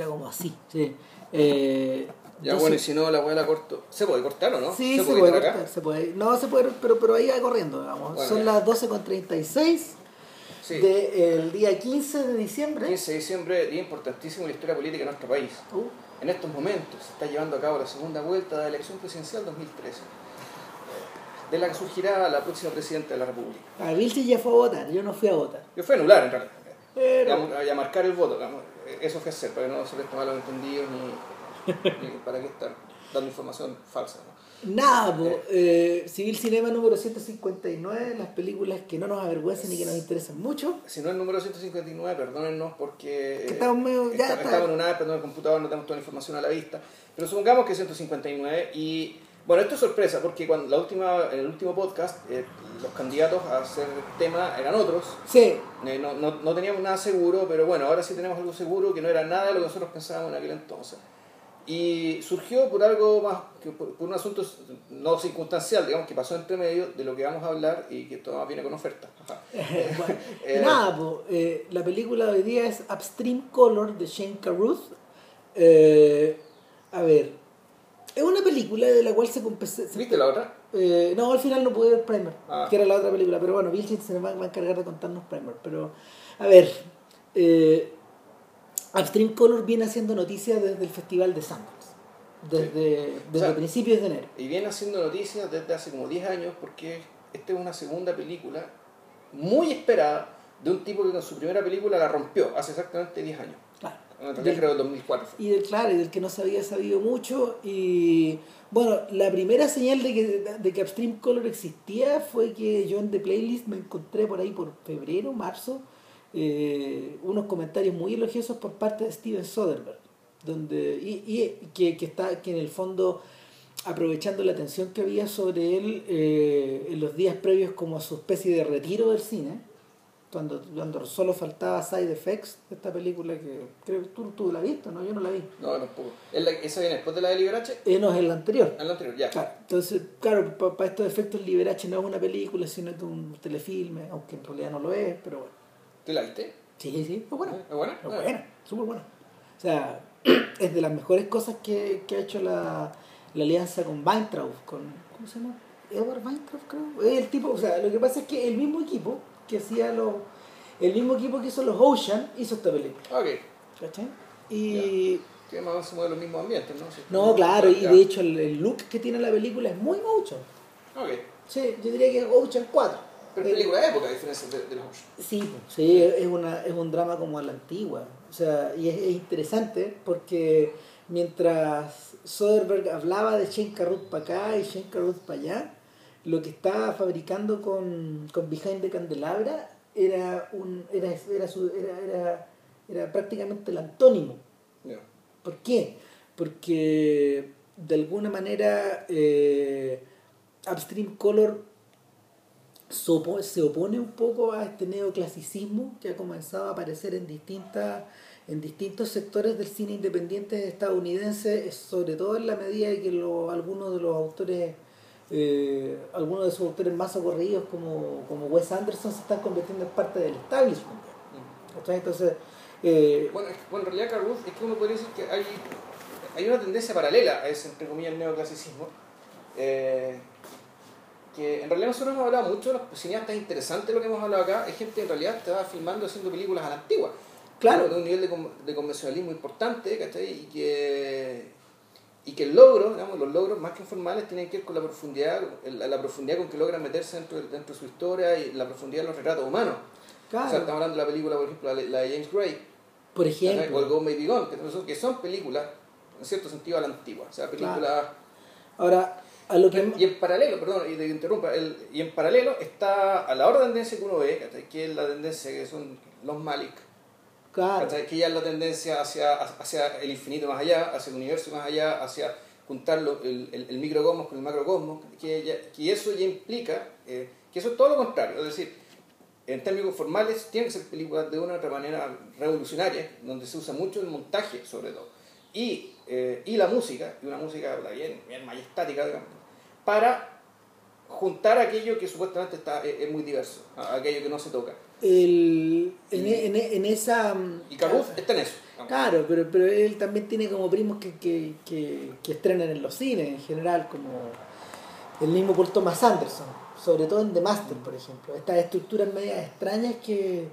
era como así. Sí. Eh, Ya entonces- bueno, y si no, la weá la corto. ¿Se puede cortar o no? Sí, se, puede puede cortar, se puede. No, se puede, pero, pero ahí va corriendo, digamos. Bueno, Son ya. las 12.36 Sí. del día 15 de diciembre. 15 de diciembre, día importantísimo en la historia política de nuestro país. Uh, En estos momentos se está llevando a cabo la segunda vuelta de la elección presidencial 2013, de la que surgirá la próxima presidenta de la República. a Vilche ya fue a votar, yo no fui a votar. Yo fui a anular en realidad. Pero, Y a, y a marcar el voto. digamos. Eso fue hacer, para que no se presten malos entendidos ni, ni para qué estar dando información falsa. ¿no? nada, po, eh, Civil Cinema número 159, las películas que no nos avergüenzan y que nos interesan mucho. Si no es el número 159, perdónennos porque Que estamos medio- ya está. estamos en una en el computador, no tenemos toda la información a la vista. Pero supongamos que es 159 y bueno, esto es sorpresa porque cuando la última, en el último podcast eh, los candidatos a hacer tema eran otros. Sí, Eh, no, no, no teníamos nada seguro, pero bueno, ahora sí tenemos algo seguro que no era nada de lo que nosotros pensábamos en aquel entonces. Y surgió por algo más, que por, por un asunto no circunstancial, digamos, que pasó entre medio de lo que vamos a hablar y que todo viene con oferta. Bueno, Eh, nada, po, eh, la película de hoy día es Upstream Color de Shane Carruth. Eh, a ver, es una película de la cual se, compe- se- ¿Viste la otra? Eh, no, al final no pude ver Primer, Ah. que era la otra película, pero bueno, Vilchin se va, va a encargar de contarnos Primer. Pero, a ver, eh, Upstream Color viene haciendo noticias desde el Festival de Sundance, desde, desde sea, principios de enero. Y viene haciendo noticias desde hace como 10 años porque esta es una segunda película muy esperada de un tipo que con su primera película la rompió hace exactamente 10 años. Claro. En realidad creo que 2004 fue. Y del, claro, y del que no se había sabido mucho. Y bueno, la primera señal de que, de que Upstream Color existía fue que yo en The Playlist me encontré por ahí por febrero, marzo, eh, unos comentarios muy elogiosos por parte de Steven Soderbergh. Donde, y, y que, que está que en el fondo aprovechando la atención que había sobre él eh, en los días previos como a su especie de retiro del cine cuando, cuando solo faltaba Side Effects esta película que creo que tú, tú la viste ¿no? yo no la vi No, tampoco. ¿Es la- ¿Esa viene después de la de Liberace? eh, no es el anterior En la anterior, ya. Claro, entonces, claro, para estos efectos Liberace no es una película, sino es un telefilme, aunque en realidad no lo es, pero bueno. ¿Tú la viste? Sí, sí, es bueno. ¿Es buena? Es buena, súper buena. O sea, es de las mejores cosas que, que ha hecho la, la alianza con Weintraub, con, ¿cómo se llama? Edward Weintraub, creo. Es el tipo, o sea, lo que pasa es que el mismo equipo que hacía los, el mismo equipo que hizo los Ocean, hizo esta película, Ok. ¿cachai? Y... Que más o menos se mueve los mismos ambientes, ¿no? Sí. No, claro, y de hecho el, el look que tiene la película es muy Ocean. Ok. Sí, yo diría que es Ocean 4. Pero es película de época, a diferencia de, de los Ocean. Sí, sí, es, una, es un drama como a la antigua. O sea, y es, es interesante porque mientras Soderbergh hablaba de Shane Carruth para acá y Shane Carruth para allá, lo que estaba fabricando con, con Behind the Candelabra era, un, era, era, su- era, era, era prácticamente el antónimo. ¿Por qué? Porque de alguna manera eh, Upstream Color se opo- se opone un poco a este neoclasicismo que ha comenzado a aparecer en distintas en distintos sectores del cine independiente estadounidense, sobre todo en la medida de que lo- algunos de los autores, eh, algunos de sus autores más socorridos como, como Wes Anderson se están convirtiendo en parte del establishment. ¿cachai? Entonces, eh, Bueno, es en realidad Carruth es que uno podría decir que hay, hay una tendencia paralela a ese, entre comillas, neoclasicismo. eh, que en realidad nosotros hemos hablado mucho de los cineastas interesantes lo que hemos hablado acá. Hay gente que en realidad estaba filmando haciendo películas a la antigua. Claro. De un nivel de, de convencionalismo importante, ¿cachai? Y que, y que el logro, digamos, los logros más que informales tienen que ver con la profundidad, la, profundidad con que logran meterse dentro de, dentro de su historia y la profundidad de los retratos humanos. claro, O sea, estamos hablando de la película, por ejemplo, la, de James Gray, por o el ejemplo, Go Maybe Gone, que son, películas, en cierto sentido, a la antigua. O sea, películas... ahora, a lo que... Y en paralelo, perdón, y te interrumpa, el- y en paralelo está a la otra tendencia que uno ve, que es la tendencia que son los Malik, Que ya es la tendencia hacia, hacia el infinito más allá, hacia el universo más allá, hacia juntar el, el, microcosmos con el macrocosmos, que, ya- que eso ya implica eh, que eso es todo lo contrario, es decir, en términos formales tienen que ser películas de una otra manera revolucionaria, donde se usa mucho el montaje sobre todo, y, eh, y la música, y una música bien, majestática, digamos, para juntar aquello que supuestamente está, es, muy diverso, aquello que no se toca. El, en, en, en esa... Y Carruth está en eso. Claro, pero, pero él también tiene como primos que, que, que, que estrenan en los cines en general, como el mismo por Thomas Anderson, sobre todo en The Master, por ejemplo. Estas estructuras medias extrañas que,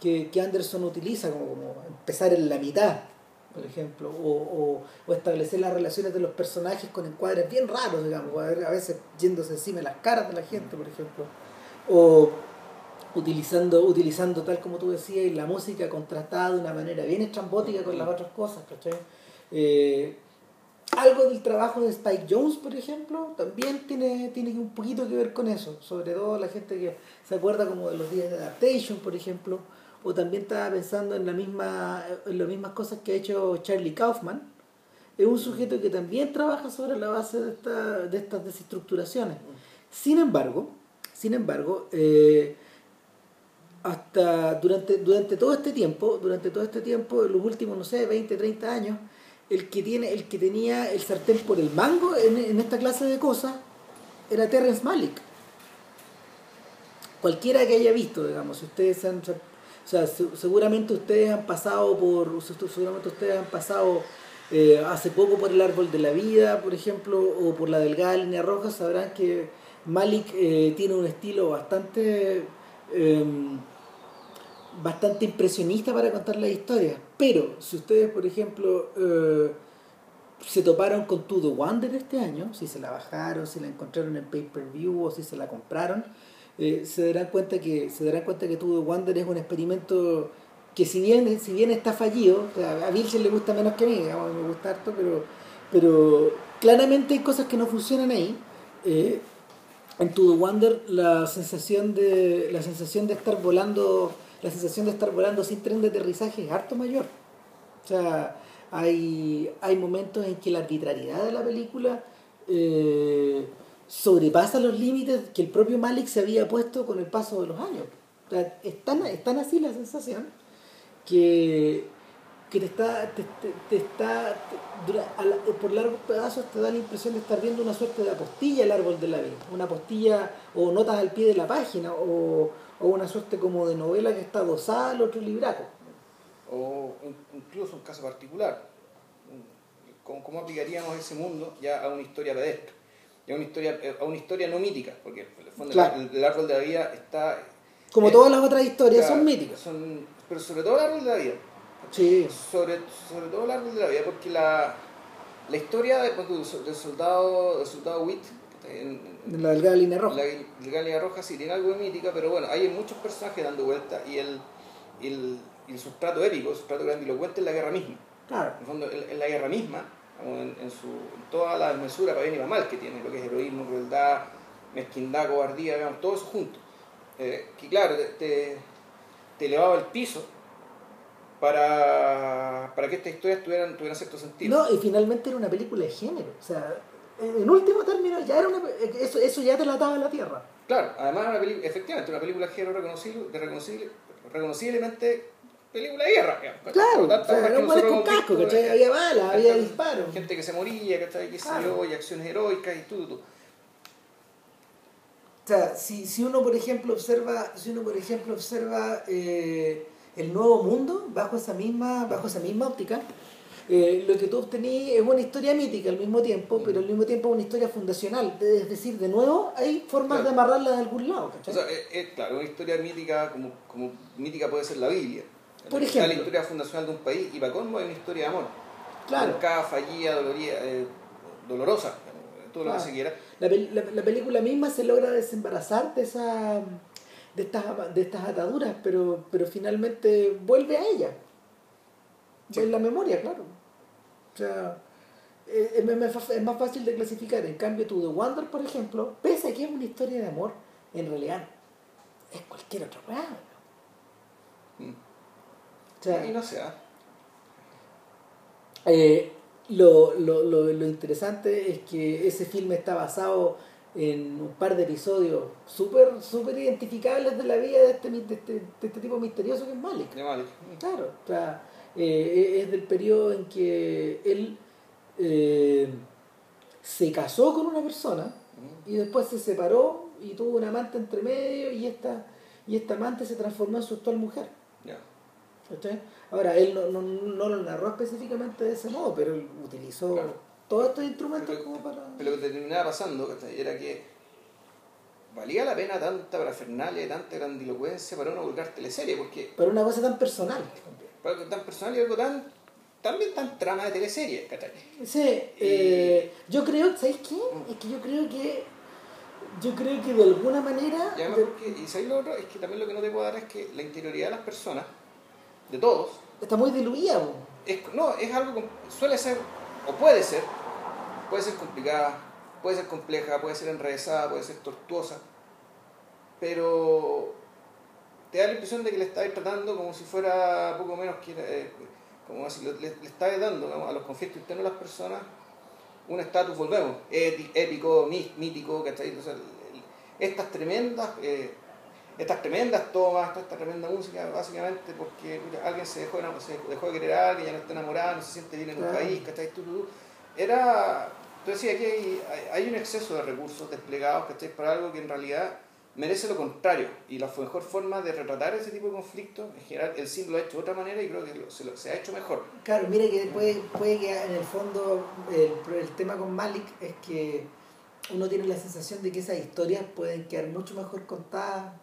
que, que Anderson utiliza, como, como empezar en la mitad, por ejemplo, o, o, o, establecer las relaciones de los personajes con encuadres bien raros, digamos, a veces yéndose encima de las caras de la gente, por ejemplo, o utilizando, utilizando tal como tú decías, la música contrastada de una manera bien estrambótica con las otras cosas, ¿cachai? Eh, algo del trabajo de Spike Jones, por ejemplo, también tiene, tiene un poquito que ver con eso, sobre todo la gente que se acuerda como de los días de Adaptation, por ejemplo, o también estaba pensando en, la misma, en las mismas cosas que ha hecho Charlie Kaufman, es un sujeto que también trabaja sobre la base de, esta, de estas desestructuraciones. Sin embargo, sin embargo, eh, hasta durante, durante todo este tiempo, durante todo este tiempo, en los últimos, no sé, 20, 30 años, el que, tiene, el que tenía el sartén por el mango en, en esta clase de cosas era Terrence Malick. Cualquiera que haya visto, digamos, si ustedes han, o sea, seguramente ustedes han pasado por, seguramente ustedes han pasado eh, hace poco por el árbol de la vida, por ejemplo, o por la delgada línea roja, sabrán que Malik eh, tiene un estilo bastante eh, bastante impresionista para contar la historia. Pero si ustedes, por ejemplo, eh, se toparon con To The Wonder este año, si se la bajaron, si la encontraron en pay-per-view o si se la compraron, eh, se darán cuenta que se darán cuenta que To The Wonder es un experimento que si bien, si bien está fallido, a Vilchen le gusta menos que a mí, digamos, me gusta harto, pero, pero claramente hay cosas que no funcionan ahí. Eh, en To The Wonder la sensación de la sensación de estar volando la sensación de estar volando sin tren de aterrizaje es harto mayor. O sea, hay, hay momentos en que la arbitrariedad de la película eh, sobrepasa los límites que el propio Malik se había puesto con el paso de los años. O es tan, así la sensación que, que te está, te, te, está te, por largos pedazos te da la impresión de estar viendo una suerte de apostilla el árbol de la vida, una apostilla o notas al pie de la página o, o una suerte como de novela que está dosada al otro libraco. O incluso un caso particular, ¿cómo, cómo aplicaríamos ese mundo ya a una historia pedestre? Ya a una historia, a una historia no mítica, porque en el fondo claro. el, el, árbol de la vida está... Como eh, todas las otras historias son míticas. Son, pero sobre todo el árbol de la vida. Sí. Sobre, sobre todo el árbol de la vida, porque la, la historia de, soldado, del soldado Witt en, en, la delgada línea roja. La delgada línea roja sí tiene algo de mítica, pero bueno, hay muchos personajes dando vueltas y el, el, el sustrato épico, el sustrato grandilocuente es la guerra misma. Claro. En el fondo, en, la guerra misma, en, en, su, en toda la mesura para bien y para mal que tiene, lo que es heroísmo, crueldad, mezquindad, cobardía, digamos, todo eso junto. Eh, que claro, te, te elevaba el piso para, para que estas historias tuvieran, tuvieran cierto sentido. No, y finalmente era una película de género. O sea, en último término, ya era una, eso, eso ya te la daba la tierra. Claro, además una película, efectivamente, una película género reconocible, de reconocible, reconociblemente película de guerra. Digamos, claro, o sea, eran buenas con casco, ¿cachai? Había balas, había disparos. Gente que se moría, ¿cachai? Que claro. y acciones heroicas y todo, todo. O sea, si, si uno por ejemplo observa, si uno por ejemplo observa eh, el nuevo mundo bajo esa misma, bajo esa misma óptica, eh, lo que tú obtenías es una historia mítica al mismo tiempo, pero al mismo tiempo una historia fundacional. Es decir, de nuevo hay formas claro. de amarrarla de algún lado. ¿cachai? O sea, es, es, claro, una historia mítica, como, como mítica puede ser la Biblia. Por ejemplo. la historia fundacional de un país y para colmo hay una historia de amor. Claro. Cada fallida, doloría, eh, dolorosa, todo lo que se quiera. La, la, la, película misma se logra desembarazar de esa de estas, de estas ataduras, pero, pero finalmente vuelve a ella. Sí. En la memoria, claro. Sea, es, es, más fácil de clasificar. En cambio, tú, The Wonder, por ejemplo, pese a que es una historia de amor, en realidad es cualquier otra cosa. Mm. O sea, y no sea. Eh, lo, lo, lo, lo interesante es que ese filme está basado en un par de episodios súper super identificables de la vida de este, de este, de este tipo misterioso que es Malik. De Malik. Claro, o sea, eh, es del periodo en que él eh, se casó con una persona y después se separó y tuvo un amante entre medio y esta, y esta amante se transformó en su actual mujer. Yeah. Ahora, él no, no, no lo narró específicamente de ese modo, pero él utilizó Claro. todos estos instrumentos Pero- como para... Pero lo que terminaba pasando era que valía la pena tanta parafernalia y tanta grandilocuencia para una vulgar teleserie, porque Para una cosa tan personal. Algo tan personal y algo tan también tan trama de teleserie, ¿cachai? Sí, eh, yo creo, ¿sabéis qué? Es que yo creo que yo creo que de alguna manera Y además de- porque, y ¿sabes lo otro? Es que también lo que no te puedo dar es que la interioridad de las personas, de todos, está muy diluida. po. es, no, es algo, suele ser, o puede ser, puede ser complicada, puede ser compleja, puede ser enrevesada, puede ser tortuosa, pero te da la impresión de que le estáis tratando como si fuera poco menos que, eh, como así, le, le, estáis dando digamos, a los conflictos internos de las personas un estatus, volvemos, épico, mí- mítico, ¿cachai? O sea, estas tremendas... eh, estas tremendas tomas, esta tremenda música, básicamente porque alguien se dejó, se dejó de querer a alguien, ya no está enamorado, no se siente bien en un Claro. país, ¿cachai? Tu, tu, tu. Era, tú decías, aquí hay, hay- hay un exceso de recursos desplegados, ¿cachai? Para algo que en realidad merece lo contrario. Y la mejor forma de retratar ese tipo de conflictos, en general, el cine lo ha hecho de otra manera y creo que lo- se, lo- se ha hecho mejor. Claro, mira que puede, puede que en el fondo el, el tema con Malik es que uno tiene la sensación de que esas historias pueden quedar mucho mejor contadas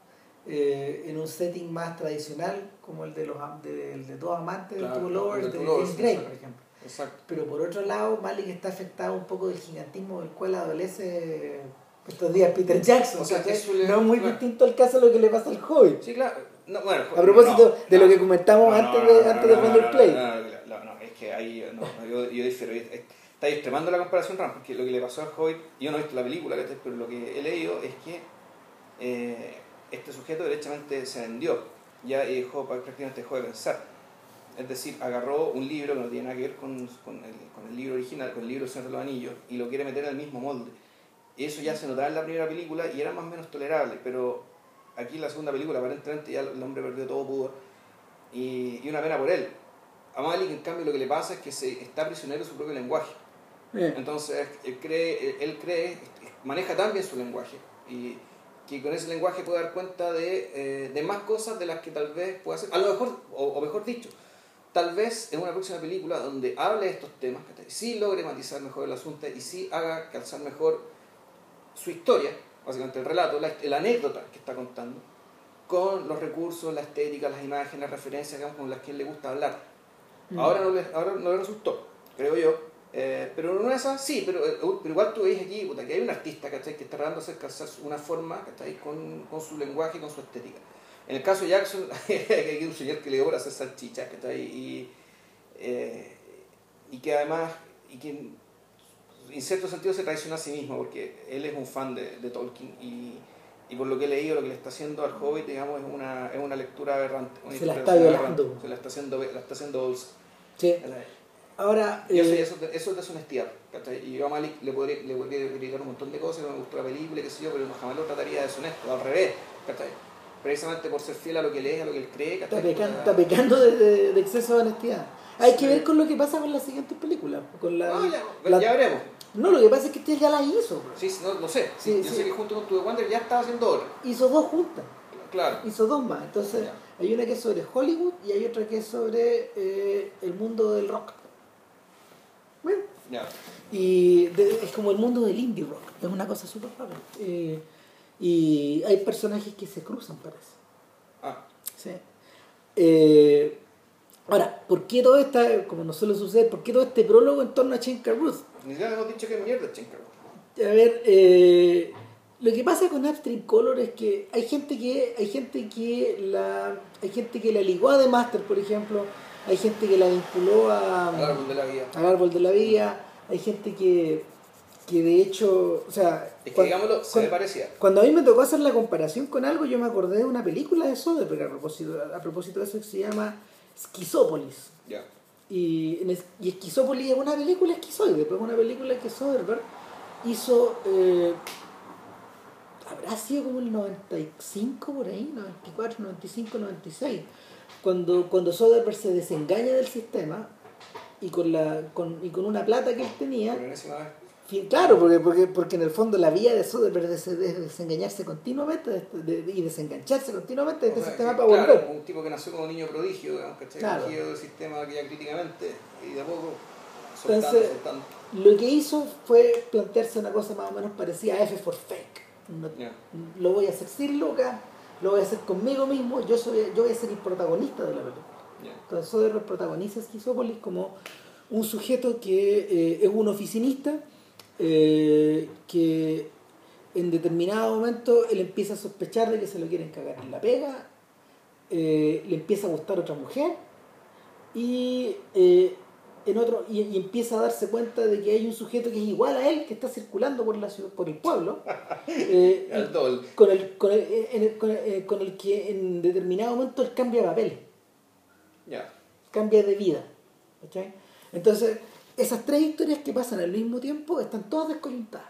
eh, en un setting más tradicional como el de los de, el de dos amantes Claro, de Two Lovers de de James Gray, por ejemplo. Exacto. Pero por otro lado, Malik está afectado un poco del gigantismo del cual adolece estos días Peter Jackson. O sea, eso le- no es muy claro. distinto al caso de lo que le pasa al Hobbit. Sí, claro. No, bueno, A propósito no, de no. lo que comentamos antes de, antes de no, Play. No, no, es que ahí yo, yo difiero. Es- Está extremando la comparación Ram, porque lo que le pasó al Hobbit, yo no he visto la película, pero lo que he leído es que eh, este sujeto derechamente se vendió ya y dejó, prácticamente dejó de pensar. Es decir, agarró un libro que no tiene nada que ver con, con, el, con el libro original, con el libro Señor de los Anillos, y lo quiere meter en el mismo molde. Y eso ya se notaba en la primera película y era más o menos tolerable, pero aquí en la segunda película aparentemente ya el hombre perdió todo pudor y, y una pena por él. A Malik, en cambio, lo que le pasa es que se está prisionero de su propio lenguaje. Entonces, él cree, él cree, maneja tan bien su lenguaje y que con ese lenguaje puede dar cuenta de, eh, de más cosas de las que tal vez pueda hacer. A lo mejor, o, o mejor dicho, tal vez en una próxima película donde hable de estos temas, sí logre matizar mejor el asunto y sí haga calzar mejor su historia, básicamente el relato, la, la anécdota que está contando, con los recursos, la estética, las imágenes, las referencias digamos, con las que él le gusta hablar. mm. Ahora no le, ahora no le resultó, creo yo. Eh, pero no es así, pero, eh, pero igual tú ves aquí puta, que hay un artista ¿cachai? que está tratando de hacer una forma ¿cachai? Con, con su lenguaje y con su estética. En el caso de Jackson, hay un señor que le por hacer salchichas ¿cachai? Y, eh, y que además, y que en cierto sentido se traiciona a sí mismo, porque él es un fan de, de Tolkien y, y por lo que he leído, lo que le está haciendo al Hobbit, digamos, es una, es una lectura aberrante. una Se la está violando. Se la está haciendo, la está haciendo dulce. Sí. Ahora, Y eso, eh, eso, eso es deshonestidad. Y yo a Malik le podría, le podría criticar un montón de cosas, no me gustó la película, qué sé yo, pero jamás lo trataría de deshonesto, al revés. ¿cachai? Precisamente por ser fiel a lo que lee, a lo que él cree. está, ¿cachai? pecan- está pecando de, de- de exceso de honestidad. Hay que Sí. ver con lo que pasa con las siguientes películas. Con la, No, ya, la- ya veremos. No, lo que pasa es que este ya las hizo. bro. Sí, sí, no, lo sé. Sí, yo sí. sé que junto con tu Wonder ya estaba haciendo otra. Hizo dos juntas. Claro. Hizo dos más. Entonces, Ya. hay una que es sobre Hollywood y hay otra que es sobre eh, el mundo del rock. Bueno, Ya. y de- es como el mundo del indie rock. Es una cosa súper rara. Eh, y hay personajes que se cruzan, parece. Ah, Sí. Eh, ahora, ¿por qué todo esta, como no suele suceder, por qué todo este prólogo en torno a Chen Ruth? ni siquiera hemos dicho que mierda, Chenker. A ver, eh, lo que pasa con Upstream Color es que hay gente que hay gente que la hay gente que la ligó a The Master, por ejemplo, hay gente que la vinculó a, Al árbol de la vida. al árbol de la vida, hay gente que que de hecho, o sea, Es que cuan- digámoslo, se cuan- me parecía. cuando a mí me tocó hacer la comparación con algo, yo me acordé de una película de Soderbergh a propósito, a propósito de eso que se llama Schizópolis. Ya. Y, en es- y Esquizópolis es una película esquizoide, pues es una película que Soderbergh hizo, eh, habrá sido como el 95 por ahí, 94, 95, 96, cuando, cuando Soderbergh se desengaña del sistema y con, la, con, y con una plata que él tenía, Por enésima vez. Claro, porque, porque, porque en el fondo la vía de Soderbergh es des- es desengañarse continuamente de de- y desengancharse continuamente de este O sea, sistema que, para claro, volver. Un tipo que nació como niño prodigio, digamos, ¿cachai? Claro. Del sistema que ya críticamente y de a poco soltando, Entonces- soltando. Lo que hizo fue plantearse una cosa más o menos parecida a F for Fake. No- Ya. Lo voy a hacer sin lucas, lo voy a hacer conmigo mismo, yo soy yo voy a ser el protagonista de la película. Ya. Entonces Soderbergh protagoniza Schizopolis como un sujeto que eh, es un oficinista eh, que en determinado momento él empieza a sospechar de que se lo quieren cagar en la pega, eh, le empieza a gustar otra mujer y, eh, en otro, y, y empieza a darse cuenta de que hay un sujeto que es igual a él que está circulando por, la ciudad, por el pueblo. eh, El con el, con, el, en el- con, el- con el que en determinado momento él cambia de papel, cambia de vida. ¿cachai? Entonces, esas tres historias que pasan al mismo tiempo están todas desconectadas.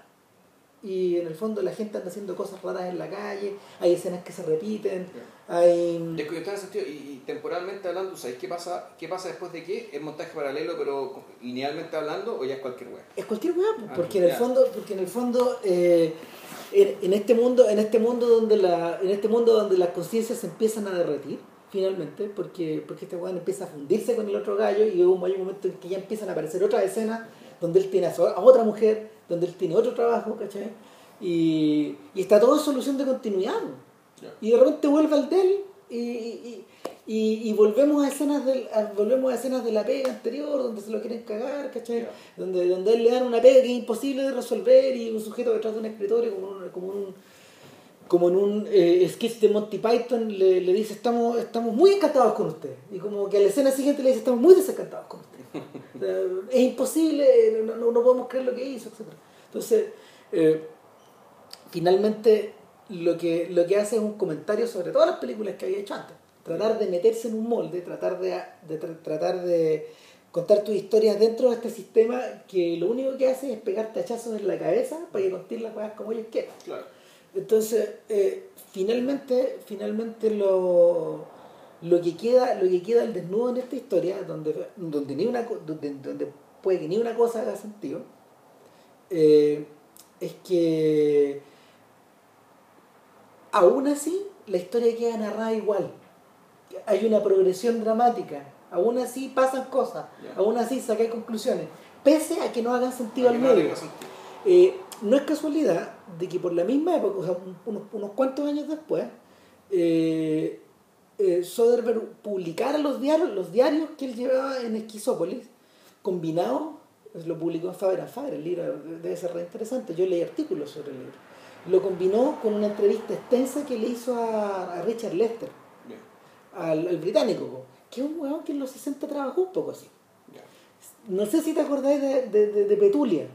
Y en el fondo la gente anda haciendo cosas raras en la calle, hay escenas que se repiten, hay... Desconectado en el sentido, y, y temporalmente hablando, ¿sabes qué pasa, qué pasa después de qué? ¿Es montaje paralelo, pero linealmente hablando, o ya es cualquier wea? Es cualquier weá, Ah, porque en el fondo, porque en el fondo, eh, en, en este mundo, en este mundo donde la, en este mundo donde las conciencias se empiezan a derretir, finalmente, porque, porque este weón empieza a fundirse con el otro gallo y hay un momento en que ya empiezan a aparecer otras escenas donde él tiene a, su- a otra mujer, donde él tiene otro trabajo, ¿cachai? Y, y está todo en solución de continuidad. Y de repente vuelve al del y, y, y, y volvemos a escenas del, a- volvemos a escenas de la pega anterior donde se lo quieren cagar, ¿cachai? Donde, donde él le dan una pega que es imposible de resolver y un sujeto detrás de un escritorio como un, como un como en un eh, de Monty Python le, le dice estamos, estamos muy encantados con usted y como que a la escena siguiente le dice estamos muy desencantados con usted es imposible no, no, no podemos creer lo que hizo etc entonces eh, finalmente lo que, lo que hace es un comentario sobre todas las películas que había hecho antes. Tratar de meterse en un molde, tratar de, de tra- tratar de contar tus historias dentro de este sistema que lo único que hace es pegarte hachazos en la cabeza para que contes las cosas como ellos quieran. Claro. Entonces, eh, finalmente, finalmente lo, lo que queda, lo que queda al desnudo en esta historia, donde, donde, ni una, donde, donde puede que ni una cosa haga sentido, eh, es que aún así la historia queda narrada igual. Hay una progresión dramática, aún así pasan cosas, aún así sacan conclusiones, pese a que no hagan sentido al no medio. Eh, no es casualidad de que por la misma época, o sea, un- unos, unos cuantos años después, eh, eh, Soderbergh publicara los diarios, los diarios que él llevaba en Esquizópolis, combinados, lo publicó en Faber and Faber, el libro debe ser re interesante, yo leí artículos sobre el libro. Lo combinó con una entrevista extensa que le hizo a, a Richard Lester, al, al británico, que es un weón que en los 60 trabajó un poco así. No sé si te acordáis de, de- de- de Petulia.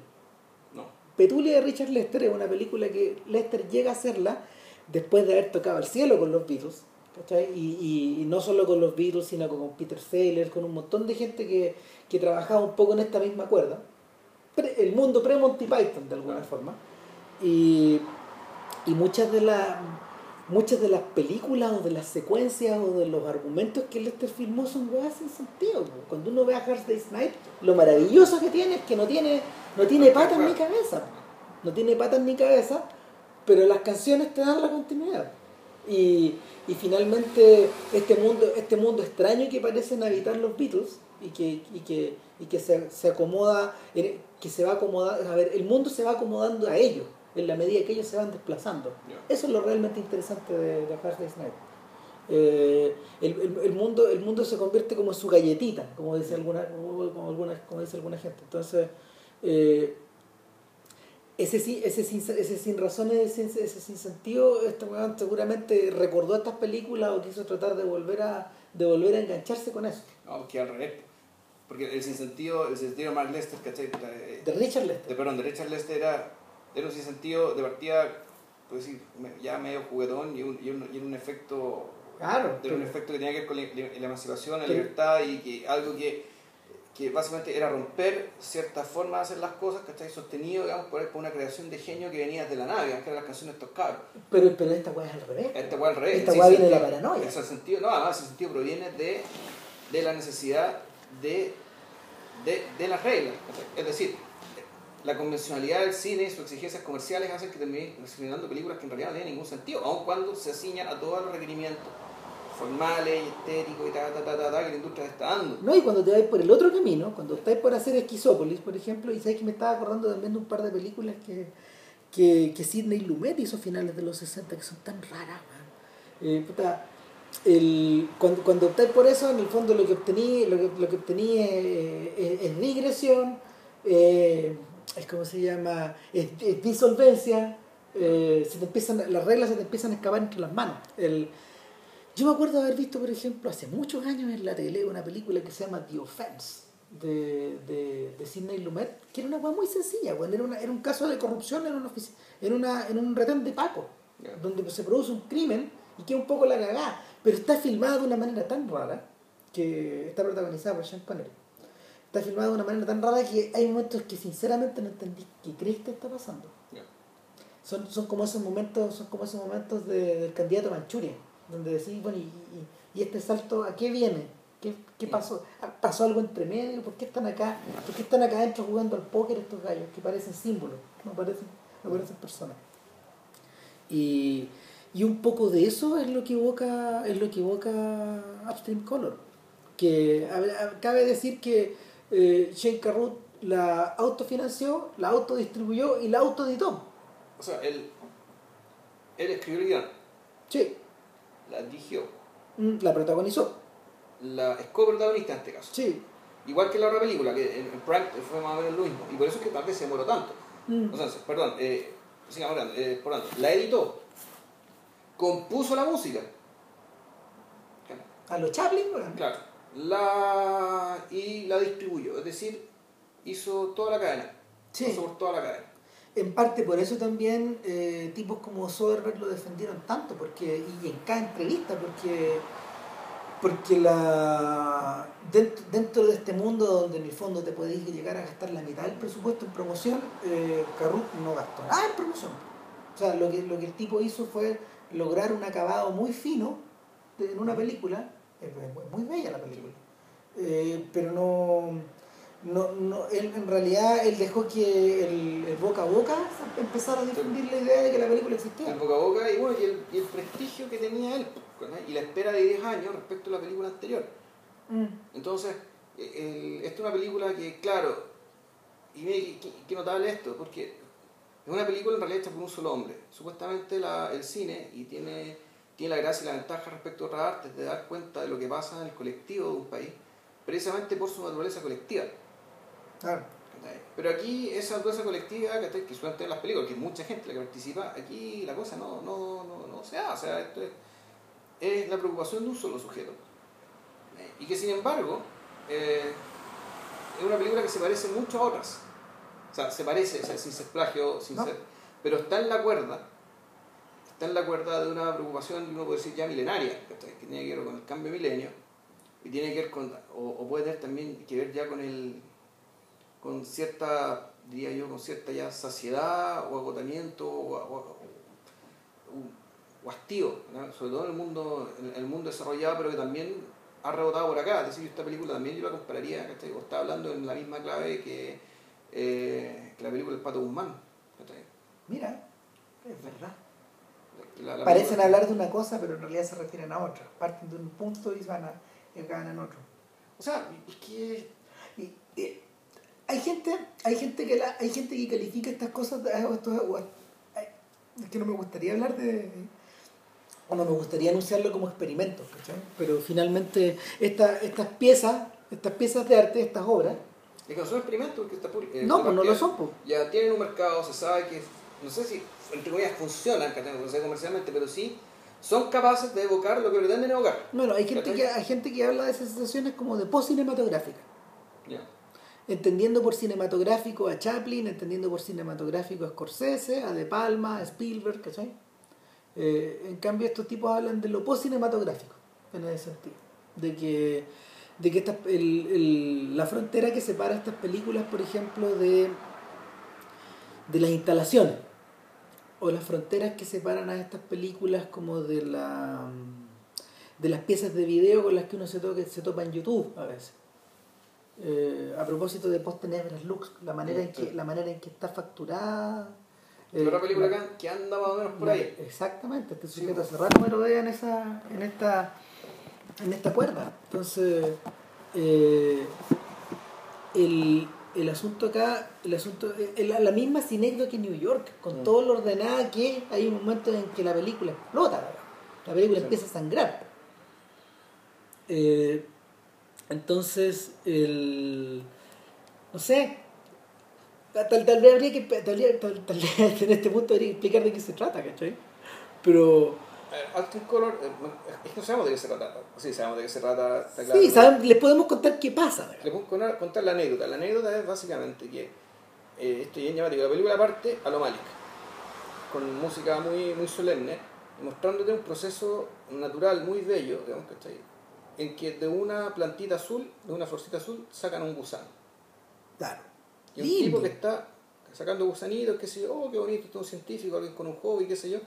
Petulia de Richard Lester es una película que Lester llega a hacerla después de haber tocado el cielo con los Beatles. Y, y- no solo con los Beatles, sino con Peter Saylor, con un montón de gente que, que trabajaba un poco en esta misma cuerda. El mundo pre-Monty Python, de alguna forma. Y, y muchas de las muchas de las películas o de las secuencias o de los argumentos que Lester filmó son weas sin sentido. Cuando uno ve a Hard Day's Night, lo maravilloso que tiene es que no tiene, no tiene patas ni cabeza. No tiene patas ni cabeza, pero las canciones te dan la continuidad. Y, y finalmente este mundo, este mundo extraño que parecen habitar los Beatles y que, y que, y que se, se acomoda, en- que se va acomodando, a ver, el mundo se va acomodando a ellos en la medida que ellos se van desplazando. Eso es lo realmente interesante de, de Hard Day's Night. Eh, el, el- el mundo, el mundo se convierte como en su galletita, como dice alguna, como, alguna, como dice alguna gente. Entonces, eh, ese, ese, sin, ese sin razones, ese, ese sin sentido, este weón seguramente recordó estas películas o quiso tratar de volver a, de volver a engancharse con eso. No, que al revés. Porque el sinsentido, el sinsentido de Mark Lester, ¿cachai? De Richard de, Lester. perdón, de Richard Lester era, era un sinsentido de partida, pues decir, me- ya medio juguetón y un, y un, y un efecto Claro. de un efecto que tenía que ver con la, la emancipación, la libertad y que algo que, que básicamente era romper ciertas formas de hacer las cosas, ¿cachai? Sostenido, digamos, por, por una creación de genio que venía de la nave, que eran las canciones de estos cabros. pero, pero esta weá es al revés. Este weá al revés. Esta ese weá viene de la sentido- paranoia. Ese sentido, no, además ese sentido proviene de, de la necesidad de, de, de las reglas. ¿cachai? Es decir, la convencionalidad del cine y sus exigencias comerciales hacen que terminen generando películas que en realidad no tienen ningún sentido, aun cuando se ciñan a todos los requerimientos formales, estéticos y ta, ta, ta, ta, ta, que la industria está dando. No, y cuando te vas por el otro camino, cuando estás por hacer Esquizópolis, por ejemplo, y sabes que me estaba acordando también de un par de películas que, que, que Sidney Lumet hizo a finales de los 60, que son tan raras. Eh, puta, el, cuando, cuando optáis por eso, en el fondo lo que obtení, lo que, lo que obtení es, es- es digresión, eh, es como se llama, es, es disolvencia, eh, se te empiezan, las reglas se te empiezan a escapar entre las manos. El, yo me acuerdo de haber visto, por ejemplo, hace muchos años en la tele una película que se llama The Offense de, de, de Sidney Lumet, que era una cosa muy sencilla, bueno, era, una- era un caso de corrupción en, una en, una, en un retén de Paco, donde se produce un crimen y queda un poco la cagada, pero está filmada de una manera tan rara que está protagonizada por Sean Connery. Está filmada de una manera tan rara que hay momentos que sinceramente no entendí qué crees que está pasando. Son, son como esos momentos, son como esos momentos de- del candidato Manchuria, donde decís, bueno, y, y- y este salto a qué viene? ¿Qué, qué pasó? Ah, ¿Pasó algo entre medio? ¿Por qué están acá? ¿Por qué están acá adentro jugando al póker estos gallos que parecen símbolos? No parecen, no parecen personas. Y, y un poco de eso es lo que evoca, es lo que evoca Upstream Color. Que a ver, a- cabe decir que eh, Shane Carruth la autofinanció, la autodistribuyó y la autoeditó. O sea, él, él escribió el guion, Sí, la dirigió, mm, la protagonizó. la es coprotagonista en este caso. Sí. Igual que la otra película, que en, en Prime fue más o menos lo mismo. Y por eso es que tal vez se demoró tanto. Mm. O sea, perdón, eh, sigamos hablando. eh, por tanto, la editó, compuso la música, A los Chaplin, claro, la, y la distribuyó. Es decir, hizo toda la cadena. Sí. Pasó por toda la cadena. En parte por eso también eh, tipos como Soderbergh lo defendieron tanto, porque y en cada entrevista, porque porque la dentro, dentro de este mundo donde en el fondo te podéis llegar a gastar la mitad del presupuesto en promoción, eh, Carruth no gastó nada en promoción. O sea, lo que, lo que el tipo hizo fue lograr un acabado muy fino en una película, es muy, muy bella la película, Eh, pero no, no, no él, en realidad él dejó que el, el boca a boca empezara a difundir la idea de que la película existía. El boca a boca y bueno, y el, y el prestigio que tenía él. ¿no? Y la espera de 10 años respecto a la película anterior. Mm. Entonces, el- esta es una película que, claro, y mire qué, qué notable esto, porque es una película en realidad hecha por un solo hombre. Supuestamente la, el cine, y tiene, tiene la gracia y la ventaja respecto a otras artes de dar cuenta de lo que pasa en el colectivo de un país, precisamente por su naturaleza colectiva. Claro. Pero aquí esa naturaleza colectiva que suelen tener las películas, que es mucha gente la que participa, aquí la cosa no, no, no, no se da. O sea, esto es, es la preocupación de un solo sujeto. Y que sin embargo, eh, es una película que se parece mucho a otras. O sea, se parece, o sea, sin ser plagio, sin No. ser. Pero está en la cuerda, está en la cuerda de una preocupación, uno puede decir ya milenaria, que tiene que ver con el cambio milenio, y tiene que ver con, o, puede tener también que ver ya con el, con cierta, diría yo, con cierta ya saciedad o agotamiento o, o- o- hastío, sobre todo en el mundo, en el mundo desarrollado, pero que también ha rebotado por acá. Es decir, esta película también yo la compararía, ¿cachai? O está hablando en la misma clave que, eh, la película El Pato Guzmán. Mira, es verdad. La- la Parecen hablar de una cosa, pero en realidad se refieren a otra. Parten de un punto y van a acaban en otro. O sea, es que Y, y hay gente, hay gente que la, hay gente que califica estas cosas de- o esto- o- ay, es que no me gustaría hablar de o no me gustaría anunciarlo como experimentos, ¿cachai? Pero finalmente esta, estas piezas, estas piezas de arte, estas obras, Es que no son experimentos porque está público. no, pues no lo son, pues. Ya tienen un mercado, se sabe que, no sé si entre comillas funcionan no sé comercialmente, pero sí son capaces de evocar lo que pretenden evocar. Bueno, hay gente que hay gente que habla de esas sensaciones como de post cinematográfica. Entendiendo por cinematográfico a Chaplin, entendiendo por cinematográfico a Scorsese, a De Palma, a Spielberg, ¿cachai? Eh, en cambio, estos tipos hablan de lo post-cinematográfico, en ese sentido. De que, de que esta- el- el- la frontera que separa estas películas, por ejemplo, de, de las instalaciones, o las fronteras que separan a estas películas como de la de las piezas de video con las que uno se, toca, se topa en YouTube a veces. eh, a propósito de Post Tenebras Lux, la manera en que, la manera en que está facturada. Eh, otra película la, que anda más o menos por ahí. Exactamente, este sujeto hace rato me rodea en esa, en esta, en esta cuerda. Entonces, eh, el, el asunto acá, el asunto, eh, la, la misma sinécdota que New York, con Mm. todo lo ordenada que hay un momento en que la película explota, la, la película Sí. empieza a sangrar. Eh, entonces, el, no sé, tal, tal vez habría que, tal, tal- tal vez en este punto habría que explicar de qué se trata, ¿cachai? Pero, Eh, Austin Color, eh, es que no sabemos de qué se trata. Sí, sabemos de qué se trata, está claro. sí, ¿saben? les podemos contar qué pasa. Le puedo contar, contar la anécdota. La anécdota es básicamente que eh, esto ya es llamático. La película parte a lo Malik, con música muy, muy solemne, mostrándote un proceso natural muy bello, digamos, ¿cachai? En que de una plantita azul, de una florcita azul, sacan un gusano. Claro. Y un Lindo. tipo que está sacando gusanitos, qué sé yo, oh, qué bonito, esto es un científico, alguien con un hobby, qué sé yo.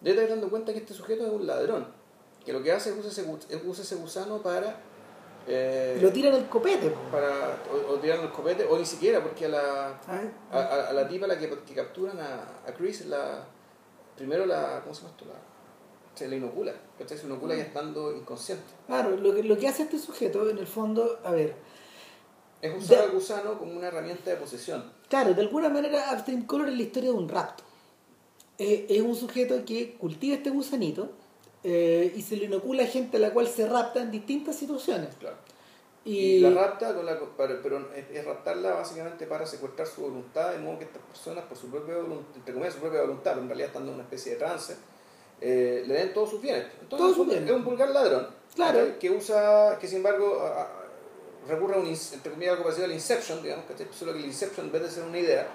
Debe estar dando cuenta que este sujeto es un ladrón. Que lo que hace es usa ese, usa ese gusano para. eh, Lo tiran el copete. po. para o, o tirar el copete, o ni siquiera, porque a la, ¿sabes? a, a- a la tipa a la que, que capturan a, a Chris, la, primero la. ¿Cómo se llama esto? La, se la inocula. ¿cachai? Se inocula ya estando inconsciente. Claro, lo que, lo que hace este sujeto, en el fondo, a ver, Es usar De- al gusano como una herramienta de posesión. claro, de alguna manera Upstream Color es la historia de un rapto. Eh, es un sujeto que cultiva este gusanito eh, y se lo inocula a gente a la cual se rapta en distintas situaciones. Claro. Y, Y, la rapta, con la, para- pero es, es raptarla básicamente para secuestrar su voluntad, de modo que estas personas, por su propia voluntad, entre comillas, su propia voluntad, pero en realidad están en una especie de trance, eh, le den todos sus bienes. Entonces, Todos sus es bienes. un vulgar ladrón. Claro. Que usa, que sin embargo, a- a- recurre a un, entre comillas, algo parecido al Inception, digamos, ¿cachai? Solo que el Inception, en vez de ser una idea,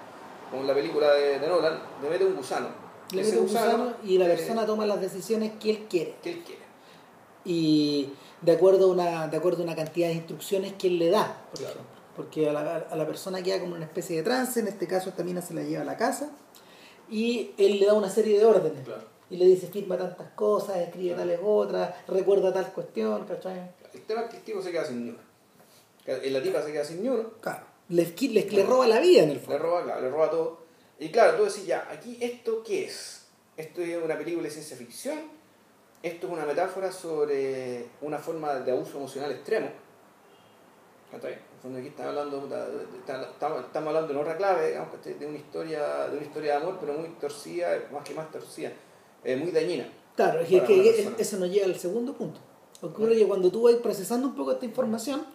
como en la película de, de Nolan, le mete un gusano. Le Ese un gusano y la eh, persona toma las decisiones que él quiere. que él quiere. y de acuerdo a una, de acuerdo a una cantidad de instrucciones que él le da, por Claro. ejemplo. Porque a la, a la persona queda como una especie de trance, en este caso esta mina se la lleva a la casa, y él le da una serie de órdenes. Claro. Y le dice, firma tantas cosas, escribe Claro. tales otras, recuerda tal cuestión, ¿cachai? El tema es que el tipo se queda sin ni uno. La tipa se queda sin ni uno. Claro. Le, le, le roba la vida en el Le fondo. roba, claro, le roba todo. Y claro, tú decís, ya, aquí esto qué es? Esto es una película de ciencia ficción, esto es una metáfora sobre una forma de abuso emocional extremo. En el fondo aquí estamos hablando, estamos, hablando en otra clave, digamos, de una historia, de una historia de amor, pero muy torcida, más que más torcida, eh, muy dañina. Claro, es que, que eso nos lleva al segundo punto. Ocurre que cuando tú vas procesando un poco esta información,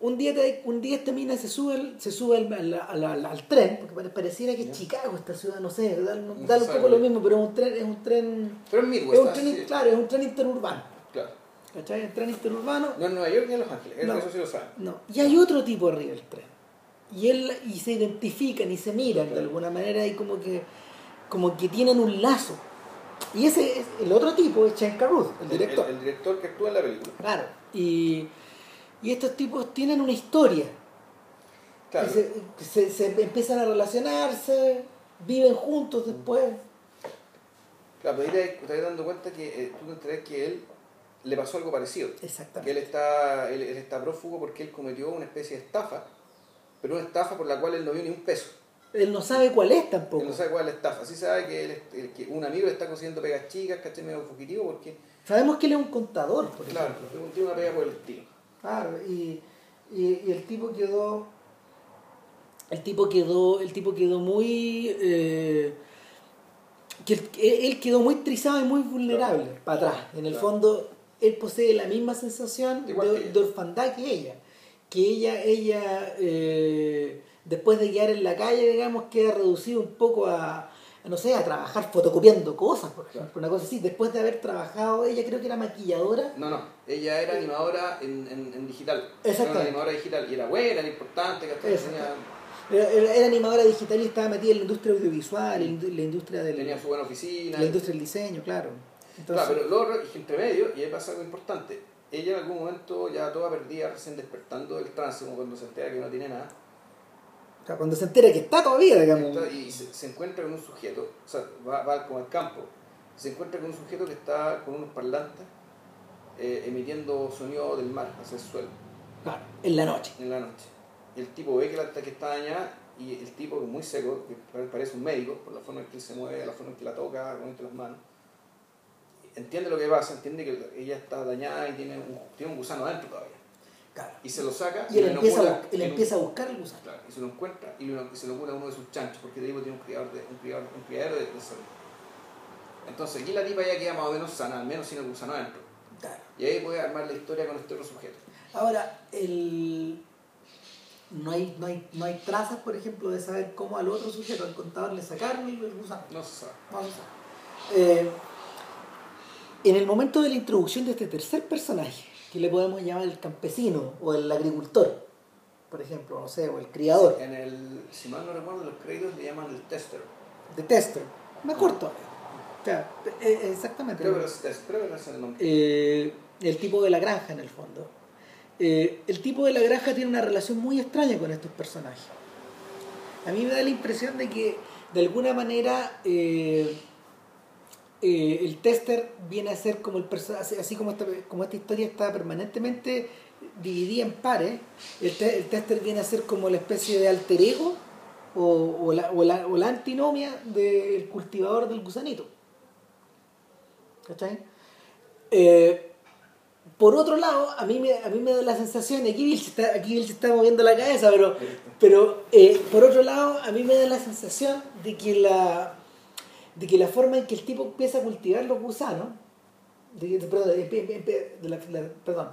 un día, te- un día esta mina se sube, al- se sube al, al- al- al- al tren, porque pare- pareciera que es. Chicago esta ciudad, no sé, da, un poco lo mismo, pero es un tren, es un tren, Pero en es Midwest, un ¿ah? tren, Sí, claro, es un tren interurbano, claro. ¿cachai? Un tren interurbano, No en Nueva York ni en Los Ángeles, No. eso sí lo saben. no, y hay otro tipo arriba del tren, y él, y se identifican y se miran de alguna manera y como que, como que tienen un lazo. Y ese es el otro tipo es Chen Carruth, el director. El, el director que actúa en la película. Claro. Y, y estos tipos tienen una historia. Claro. Se, se- se empiezan a relacionarse, viven juntos después. Claro, pero ahí te, dando cuenta que eh, tú te que él le pasó algo parecido. Que él Exactamente. está, él, él está prófugo porque él cometió una especie de estafa, pero una estafa por la cual él no vio ni un peso. Él no sabe cuál es tampoco. Él no sabe cuál es la estafa. Sí sabe que, él, el- que un amigo le está consiguiendo pegas chicas, ¿cachai? Medio fugitivo porque, Sabemos que él es un contador, por claro, ejemplo. tiene una pega por el estilo. Claro, y, y- y el tipo quedó. El tipo quedó. El tipo quedó muy. eh, que él, él quedó muy trizado y muy vulnerable Claro. para atrás. En el Claro. fondo, él posee la misma sensación Igual de, orfandad que ella. Que ella, ella eh, después de quedar en la calle, digamos, queda reducido un poco a, no sé, a trabajar fotocopiando cosas, por ejemplo, una cosa así. Después de haber trabajado, ella creo que era maquilladora. No, no, ella era animadora en, en, en digital. Era Exactamente. una animadora digital y era buena, era importante. Exacto. Tenía, Era, era- era animadora digital y estaba metida en la industria audiovisual, en la industria del, tenía su buena oficina. la industria del diseño, claro. Entonces, Claro, pero luego que entre medio, y ahí pasa algo importante, ella en algún momento ya toda perdida, recién despertando del trance, como cuando se entera que no tiene nada, sea, cuando se entera que está todavía, digamos. y se, se encuentra con un sujeto, o sea, va, va como al campo, se encuentra con un sujeto que está con unos parlantes eh, emitiendo sonido del mar hacia el suelo. Claro, en la noche. En la noche. Y el tipo ve que, la, que está dañada y el tipo muy seco, que parece un médico, por la forma en que se mueve, la forma en que la toca, con las manos, entiende lo que pasa, entiende que ella está dañada y tiene un, tiene un gusano adentro todavía. Claro. Y se lo saca Y él, lo empieza, a, él y empieza a buscar el gusano. Claro, y se lo encuentra y, lo- y se lo cura uno de sus chanchos, porque el tipo tiene un criador de, un criador, un criadero de, de. Entonces aquí la tipa ya queda más o menos sana, al menos sin el gusano adentro. Claro. Y ahí puede armar la historia con este otro sujeto. Ahora, el... no, hay, no, hay, no hay trazas, por ejemplo, de saber cómo al otro sujeto, al contador, le sacaron el, el gusano. No se sabe. No se sabe. Eh, en el momento de la introducción de este tercer personaje, que le podemos llamar el campesino o el agricultor, por ejemplo, no sé, o el criador, En el, si mal no recuerdo, los créditos le llaman el tester. de tester, me corto. O sea, eh, exactamente. Creo que es creo que es el nombre. Eh, el tipo de la granja en el fondo. Eh, el tipo de la granja tiene una relación muy extraña con estos personajes. A mí me da la impresión de que de alguna manera eh, eh, el tester viene a ser como el personaje, así como esta, como esta historia está permanentemente dividida en pares, el, te- el tester viene a ser como la especie de alter ego o, o la, o la- o la antinomia del cultivador del gusanito. ¿Cachai? Eh, por otro lado, a mí me, a mí me da la sensación, aquí Bill se está, aquí Bill se está moviendo la cabeza, pero, pero eh, por otro lado, a mí me da la sensación de que la, de que la forma en que el tipo empieza a cultivar los gusanos, de, de- perdón, de- la, la- perdón,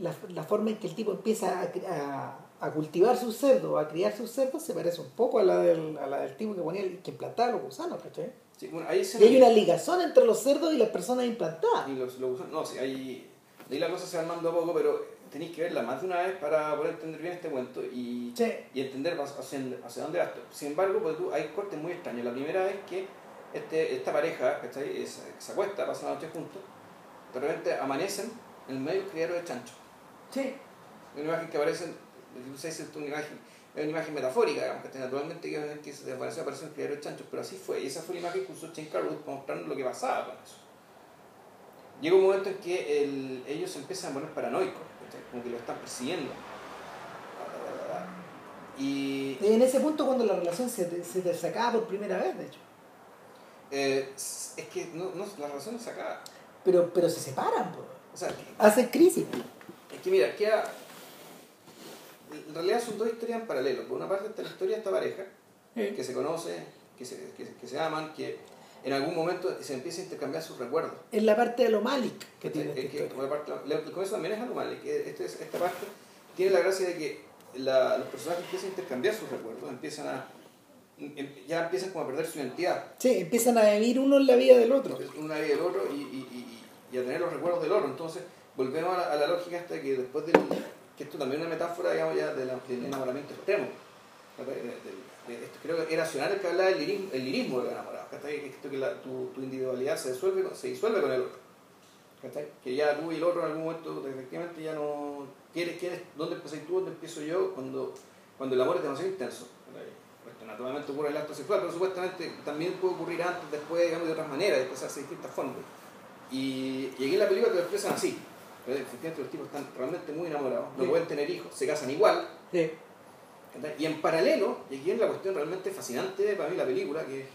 la, la forma en que el tipo empieza a, a, a cultivar sus cerdos, a criar sus cerdos, se parece un poco a la del, a la del tipo que ponía que implantaba los gusanos, ¿cachai? Sí, bueno, ahí se Y hay una ligazón entre los cerdos y las personas implantadas. Y los, los gusanos- no, sí, ahí, de ahí la cosa se va armando a poco, pero tenéis que verla más de una vez para poder entender bien este cuento y, Sí. y entender hacia, hacia- dónde va esto. Sin embargo, pues, tú- hay cortes muy extraños. La primera vez que este, esta pareja ¿cachai? Es- se acuesta, pasan la noche juntos, de repente amanecen en el medio del criadero de chancho. Sí. Una imagen que aparece, no sé si es una imagen, es una imagen metafórica, digamos, que naturalmente que, que se aparece en el criadero de chanchos, pero así fue, y esa fue la imagen que usó Shane Carruth para mostrarnos lo que pasaba con eso. Llega un momento en que el- ellos empiezan a poner paranoicos, ¿cachai? como que lo están persiguiendo. Y Y en ese punto cuando la relación se, se te sacaba por primera vez, de hecho. Eh, es que no, no, la razón es acá. Pero, pero se separan, po. O sea, hacen crisis. Es que mira, queda. En realidad son dos historias en paralelo. Por una parte está la historia de esta pareja, que se conoce, que se, que, se- que se aman, que en algún momento se empieza a intercambiar sus recuerdos. Es la parte de lo Malik que Es tiene esta que- por la parte- el comienzo también es anormal. que este es- esta parte tiene la gracia de que la- los personajes empiezan a intercambiar sus recuerdos, empiezan a, ya empiezan como a perder su identidad. Sí, empiezan a vivir uno en la vida del otro. una vida del otro y, y, y, y a tener los recuerdos del otro. Entonces, volvemos a la, a la lógica de que después del. que esto también es una metáfora, digamos, ya del enamoramiento extremo. De- de- de esto creo que era Racional el que hablaba del lirismo, el lirismo de los enamorados. ¿cachai? Esto que la- tu, tu individualidad se disuelve, con- se disuelve con el otro. Que ya tú y el otro en algún momento efectivamente ya no. ¿Quieres, quieres, ¿Dónde empiezas tú? ¿Dónde empiezo yo? Cuando, cuando el amor es demasiado intenso. Naturalmente ocurre el acto sexual, pero supuestamente también puede ocurrir antes, después, digamos, de otras maneras, de expresarse de distintas formas. Y, y aquí en la película te lo expresan así. Efectivamente los tipos están realmente muy enamorados, no Sí. pueden tener hijos, se casan igual. Y en paralelo, y aquí viene la cuestión realmente fascinante para mí la película, que,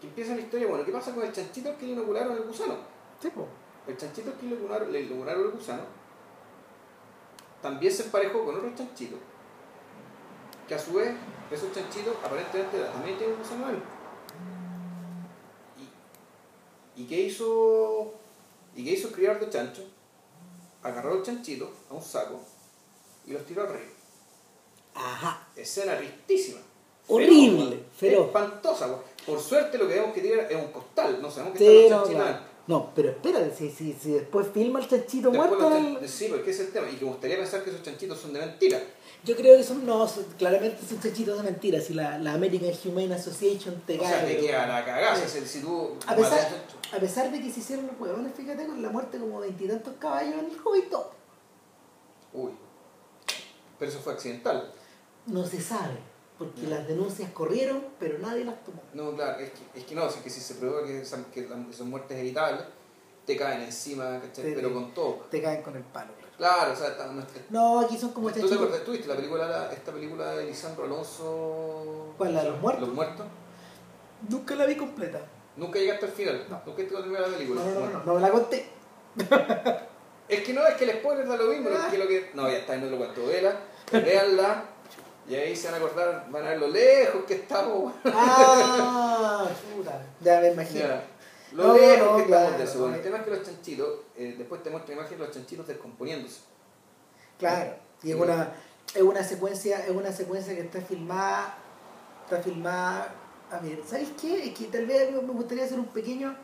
que empieza la historia, bueno, ¿qué pasa con el chanchito al que le inocularon el gusano? Sí, po. El chanchito al que le inocularon, le inocularon el gusano también se emparejó con otro chanchito, que a su vez, esos chanchitos aparentemente también tienen un adentro. ¿Y, y qué hizo? ¿Y qué hizo el criador de chancho? Agarró el chanchito a un saco y los tiró al río. Ajá. Escena tristísima. Horrible, feroz. Espantosa. Por suerte lo que vemos que tirar es un costal, no sabemos que Sí, está los chanchitos. No, pero espérate, si, si, si después filma el chanchito Después muerto. el- chan- Sí, porque ese es el tema. Y que me gustaría pensar que esos chanchitos son de mentira. Yo creo que son, no, son- claramente son chanchitos de mentiras. Si la, la American Humane Association te O sea, cae, te queda la cagada. Sí. Si, si tú A pesar, a pesar de que se hicieron los huevones, fíjate, con la muerte como veintitantos caballos en el Hobbit, Uy. Pero eso fue accidental. no se sabe. Porque las denuncias corrieron, pero nadie las tomó. No, claro, es que, es que no, es que si se prueba que, esa- que son muertes evitables, te caen encima, ¿cachai? Te- Pero con todo. Te caen con el palo. Claro. O sea, está- no es- No, aquí son como ¿Tú te acuerdas? ¿Tú viste la película, la- esta película de Lisandro Alonso? ¿Cuál, la de los muertos? Los muertos. Nunca la vi completa. Nunca llegaste al final. No. Nunca llegaste a la película. no, no, no, no me la conté. Es que no, es que el spoiler da lo mismo. Es que lo que... No, ya está, no lo cuento. Vela, véanla. Y ahí se van a acordar, van a ver lo lejos que estamos. Ah, chuta. Ya me imagino. Ya. Lo No, lejos no, que claro, estamos de eso. no, el tema es que los chanchitos, eh, después te muestra imagen de los chanchitos descomponiéndose. Claro. Y es una, es una secuencia, es una secuencia que está filmada, está filmada. A ver, ¿sabes qué? Es que tal vez me gustaría hacer un pequeño,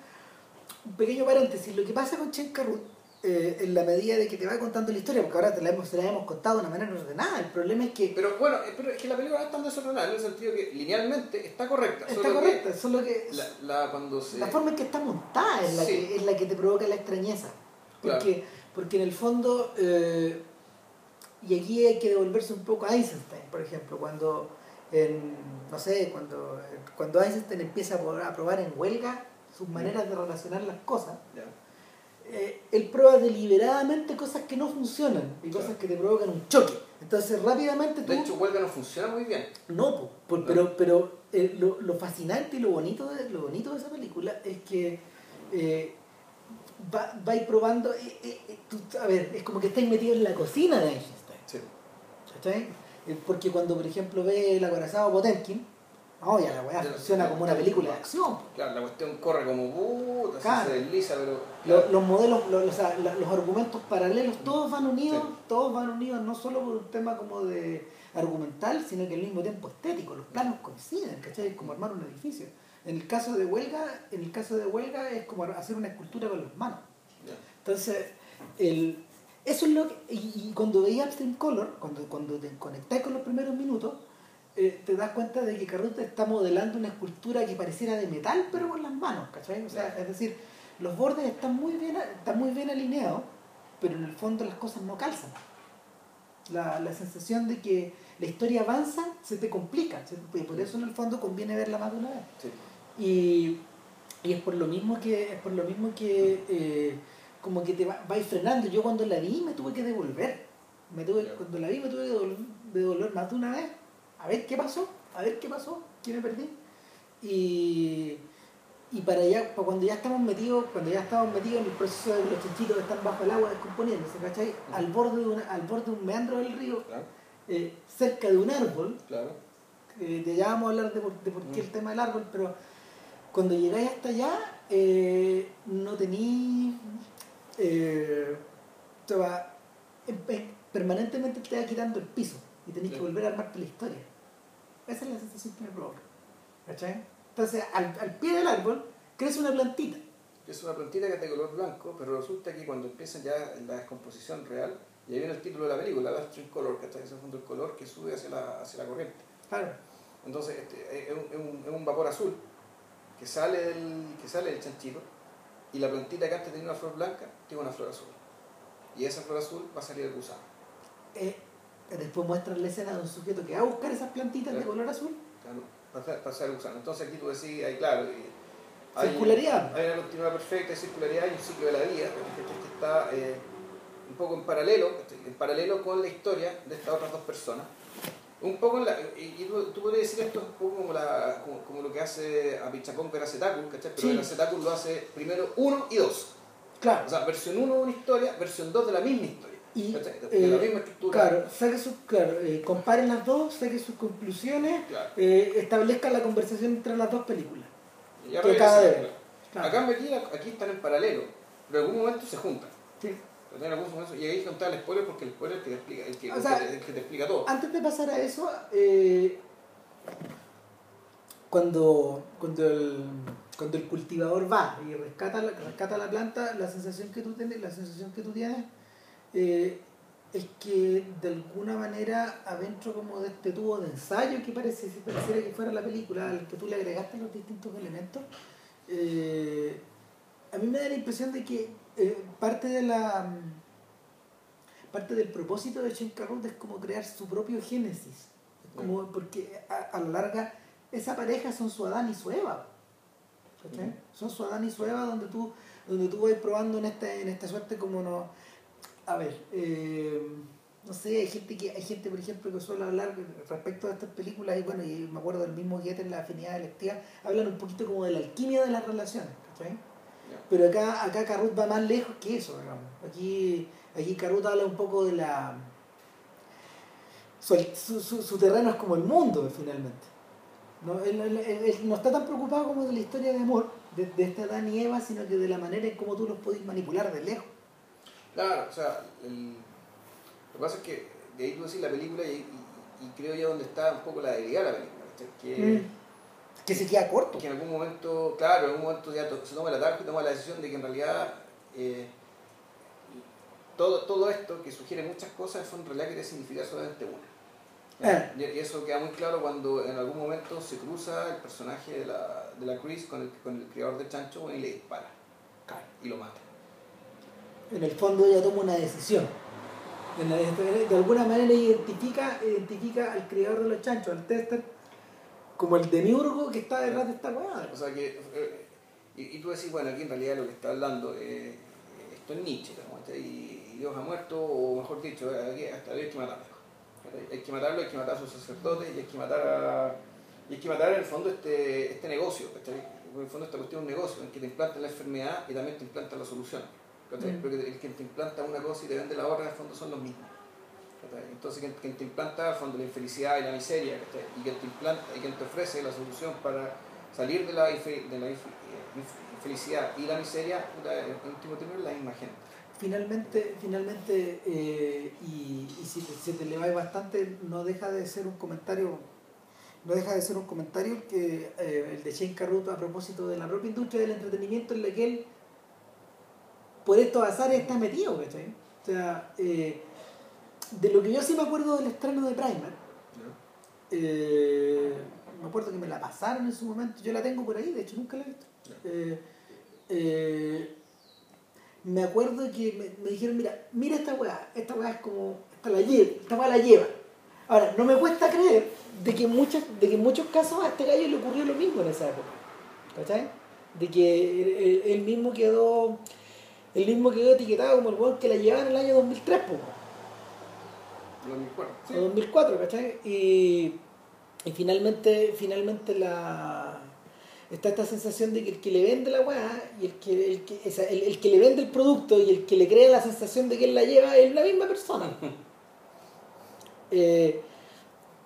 un pequeño paréntesis. Lo que pasa con Chen Carrut, eh, en la medida de que te va contando la historia, porque ahora te la hemos, te la hemos contado de una manera ordenada. El problema es que Pero bueno, eh, pero es que la película no es tan desordenada en el sentido que linealmente está correcta. está solo que correcta, solo que La, la- cuando se... la forma en que está montada es la, Sí. que, es la que te provoca la extrañeza. Porque, porque en el fondo, eh, y aquí hay que devolverse un poco a Einstein, por ejemplo, cuando, en, no sé, cuando, cuando Einstein empieza a probar- en huelga sus maneras de relacionar las cosas, eh, él prueba deliberadamente cosas que no funcionan y Claro. cosas que te provocan un choque. Entonces rápidamente tú... De hecho, huelga no funciona muy bien. No, por- pero, pero eh, lo, lo fascinante y lo bonito de, lo bonito de esa película es que eh, va, va ir probando, eh, eh, eh, tú- a ver, es como que estáis metido en la cocina de Einstein, Sí. ¿cachai? Porque cuando, por ejemplo, ve el acorazado Potemkin, oh, ya la weá funciona como una película de acción. Claro, la cuestión corre como puta, Claro. se desliza, pero... Lo- Los, modelos, lo- o sea, la- los argumentos paralelos, todos van unidos, Sí. todos van unidos no solo por un tema como de argumental, sino que al mismo tiempo estético, los planos coinciden, ¿cachai? Es como armar un edificio. En el caso de huelga, en el caso de huelga es como hacer una escultura con las manos. Entonces, el, eso es lo que. Y, y cuando veía Upstream Color, cuando, cuando te conectás con los primeros minutos, eh, te das cuenta de que Carruth está modelando una escultura que pareciera de metal, pero con las manos, ¿cachai? O sea, es decir, los bordes están muy bien, están muy bien alineados, pero en el fondo las cosas no calzan. La, la sensación de que la historia avanza se te complica, ¿sí? y por eso en el fondo conviene verla más de una vez. Sí. Y, y es por lo mismo que, es por lo mismo que eh, como que te va, vais frenando. Yo cuando la vi me tuve que devolver. Me tuve. Cuando la vi me tuve que devolver, devolver más de una vez. A ver qué pasó, a ver qué pasó, qué me perdí. Y, y para allá, para cuando ya estamos metidos, cuando ya estamos metidos en el proceso de que los chanchitos están bajo el agua descomponiéndose, ¿cachai? Al borde de una, al borde de un meandro del río, Claro, eh, cerca de un árbol, claro. eh, ya vamos a hablar de por, de por qué el tema del árbol, pero cuando llegáis hasta allá, eh, no tenéis. Eh, te va- em- em- permanentemente te va quitando el piso y tenéis Sí. que volver a armarte la historia. Esa es la sensación que me provoca. ¿Cachai? Entonces, al, al pie del árbol crece una plantita. Es una plantita que es de color blanco, pero resulta que cuando empieza ya la descomposición real, y ahí viene el título de la película, la Stream Color, que está en ese fondo el color que sube hacia la, hacia la corriente. Claro. Entonces este, es un- es un vapor azul que sale, del, que sale del chanchito y la plantita que antes tenía una flor blanca tiene una flor azul. Y esa flor azul va a salir el gusano. Eh, después muestran la escena de un sujeto que va a buscar esas plantitas de color azul. Claro, ser el gusano. Entonces aquí tú decís, ahí claro, y- hay, Circularidad. hay una continuidad perfecta, hay circularidad, hay un ciclo de la vida que, que está eh, un poco en paralelo, en paralelo con la historia de estas otras dos personas. Un poco en la, y, tú, tú podrías decir esto es un poco como, la, como, como lo que hace a Pichapón ver Acetacul, ¿cachai? Pero Sí. el Acetacul lo hace primero uno y dos. Claro. O sea, versión 1 de una historia, versión 2 de la misma historia. Y, ¿cachai? De, de la eh, misma estructura. Claro, saque sus, claro eh, comparen las dos, saque sus conclusiones, Claro. eh, establezca la conversación entre las dos películas. Y ya que claro. Claro. Acá aquí, aquí están en paralelo, pero en algún momento se juntan. Sí. Momento- Y ahí contar el spoiler porque el spoiler es el que te explica, el que, O sea, el que te explica todo. Antes de pasar a eso, eh, cuando, cuando, el, cuando el cultivador va y rescata la, rescata la planta, la sensación que tú tienes, la sensación que tú tienes eh, es que de alguna manera adentro como de este tubo de ensayo que parece, si pareciera que fuera la película al que tú le agregaste los distintos elementos, eh, a mí me da la impresión de que eh, parte de la parte del propósito de Shinkarut es como crear su propio génesis. Es como, porque a, a la larga esa pareja son su Adán y su Eva. Ujú. Son su Adán y su Eva donde tú, donde tú vas probando en esta, en esta suerte como no. A ver, eh, no sé, hay gente que, hay gente, por ejemplo, que suele hablar respecto a estas películas, y bueno, y me acuerdo del mismo Goethe en la afinidad electiva, hablan un poquito como de la alquimia de las relaciones, ¿cachai? Pero acá, acá Carrut va más lejos que eso, digamos. Aquí, aquí Carrut habla un poco de la. Su, su, su, terreno es como el mundo, finalmente. No, él, no está tan preocupado como de la historia de amor de, de esta Dan y Eva, sino que de la manera en cómo tú los podés manipular de lejos. Claro, o sea, el, lo que pasa es que de ahí tú decís la película y, y, creo ya donde está un poco la debilidad de la película. Que, mm. Que se queda corto. Que en algún momento, claro, en algún momento ya se toma la tarde y toma la decisión de que en realidad eh, todo, todo esto que sugiere muchas cosas en realidad quiere significar solamente una. Ah. Y eso queda muy claro cuando en algún momento se cruza el personaje de la, de la Chris con el, con el criador de chancho y le dispara. Y lo mata. En el fondo ella toma una decisión. De alguna manera identifica, identifica al criador de los chanchos, al tester, como el demiurgo que está detrás de esta hueá. O sea que, eh, y, tú decís, bueno, aquí en realidad lo que está hablando, eh, esto es Nietzsche, y, Dios ha muerto, o mejor dicho, aquí hasta hay que matarlo hay que matarlo, hay que matar a sus sacerdotes y hay que matar a, y hay que matar en el fondo este, este negocio, En el fondo esta cuestión es un negocio en que te implanta la enfermedad y también te implanta la solución. Mm. Porque el que te implanta una cosa y te vende la otra en el fondo son los mismos. Entonces quien, te implanta fondo la infelicidad y la miseria y quien te implanta y quien te ofrece la solución para salir de la, de la infelicidad y la miseria, en último término la misma gente. Finalmente, finalmente eh, y, si, se te eleva bastante, no deja de ser un comentario, no deja de ser un comentario que eh, el de Shane Carruth a propósito de la propia industria del entretenimiento en la que él por estos azares está metido, ¿cachai? O sea, eh, de lo que yo sí me acuerdo del estreno de Primer, me acuerdo que me la pasaron en su momento, yo la tengo por ahí, de hecho nunca la he visto me acuerdo que me, dijeron, mira, mira esta weá, esta weá es como, esta, la lleva, esta weá la lleva. Ahora, no me cuesta creer de que, muchas, de que en muchos casos a este gallo le ocurrió lo mismo en esa época. ¿Cachai? De que él, mismo quedó el mismo quedó etiquetado como el weón que la llevaba en el año 2003, po. 2004. Sí. 2004, ¿cachai? Y, y finalmente, finalmente la está esta sensación de que el que le vende la weá y el que, el que, el, que le vende el producto y el que le crea la sensación de que él la lleva es la misma persona. Eh,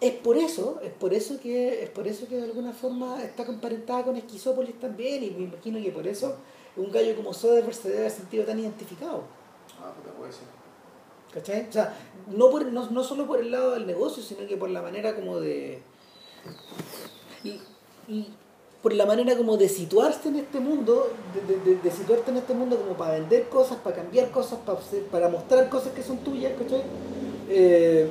es por eso, es por eso que, es por eso que de alguna forma está comparentada con Esquizópolis también, y me imagino que por eso un gallo como Soderbergh se debe haber sentido tan identificado. Ah, puede ser. ¿Cachai? O sea, no, por, no, no solo por el lado del negocio, sino que por la manera como de. Y, y por la manera como de situarse en este mundo, de, situarte en este mundo como para vender cosas, para cambiar cosas, para, para mostrar cosas que son tuyas, ¿cachai? Eh,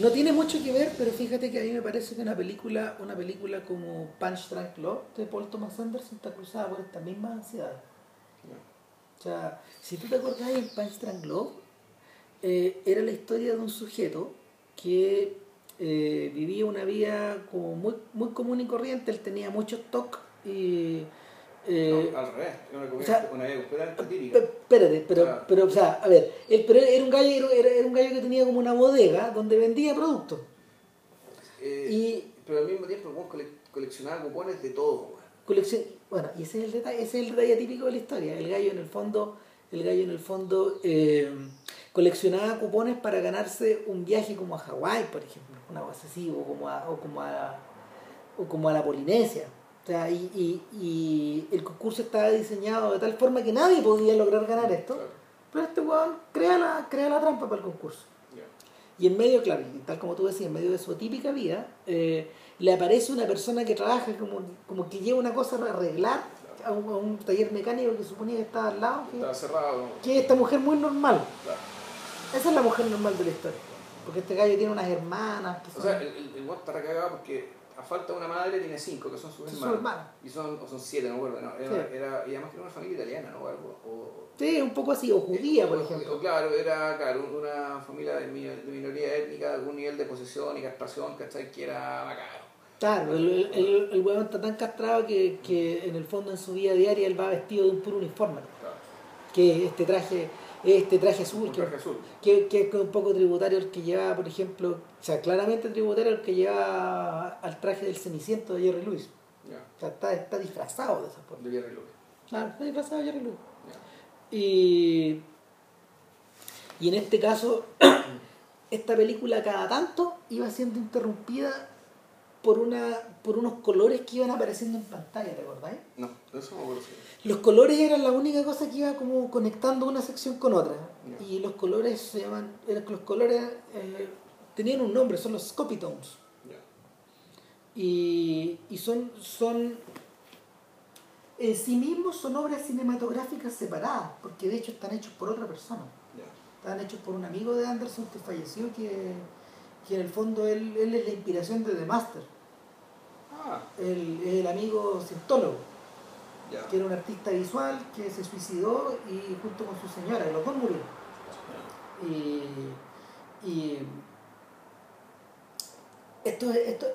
no tiene mucho que ver, pero fíjate que a mí me parece que una película, una película como Punch Drunk Love de Paul Thomas Anderson está cruzada por esta misma ansiedad. O sea, si tú te acordás en Punch Love, eh, era la historia de un sujeto que eh, vivía una vida como muy, muy común y corriente, él tenía muchos TOC y... Eh, no, al revés, una, vida completamente típica. Espérate, pero, pero, o sea, a ver, él, pero era un, gallo, era, era, un gallo que tenía como una bodega donde vendía productos. Eh, y, pero al mismo tiempo cole, coleccionaba cupones de todo. Colección, bueno, y ese es el detalle, ese es el detalle típico de la historia. El gallo en el fondo, el gallo en el fondo eh, coleccionaba cupones para ganarse un viaje como a Hawái, por ejemplo, una cosa así, o como a, o como a, o como a la Polinesia. O sea, y, y, y, el concurso estaba diseñado de tal forma que nadie podía lograr ganar esto. Pero este weón crea la, crea la trampa para el concurso. Y en medio, claro, tal como tú decías, en medio de su típica vida, eh, le aparece una persona que trabaja como, como que lleva una cosa a arreglar a un, taller mecánico que suponía que estaba al lado. Que, estaba cerrado. Que es esta mujer muy normal. Esa es la mujer normal de la historia. Porque este gallo tiene unas hermanas. o sea, el, el, el está recagado porque a falta de una madre tiene cinco, que son sus hermanas. Y son, o son siete, no recuerdo. No, era, era, y además que era una familia italiana, ¿no? O, sí, un poco así, o judía, por ejemplo. O, claro, era claro, una familia de, minoría étnica, de algún nivel de posesión y castración, ¿cachai? Que era bacano. Claro, el, el, el, el huevón está tan castrado que, que en el fondo en su vida diaria él va vestido de un puro uniforme. Claro. Que este traje, este traje azul, que, traje azul. que, que es un poco tributario al que lleva, por ejemplo, o sea, claramente tributario al que lleva al traje del Ceniciento de Jerry Lewis. Ya. O sea, está, está disfrazado de esa forma. De Jerry Lewis. Claro, está disfrazado de Jerry Lewis. Ya. Y, y en este caso, esta película cada tanto iba siendo interrumpida por, una, por unos colores que iban apareciendo en pantalla, ¿te acordáis? No, eso no me si- Los colores eran la única cosa que iba como conectando una sección con otra. Y los colores se llaman, los colores eh, tenían un nombre, son los Scopitones. Y, y son, son en sí mismos son obras cinematográficas separadas, porque de hecho están hechos por otra persona. Están hechos por un amigo de Anderson que falleció, que, que en el fondo él, él es la inspiración de The Master. Ah, El, el amigo cientólogo, que era un artista visual que se suicidó y junto con su señora, los dos murieron. Y, y estos, estos,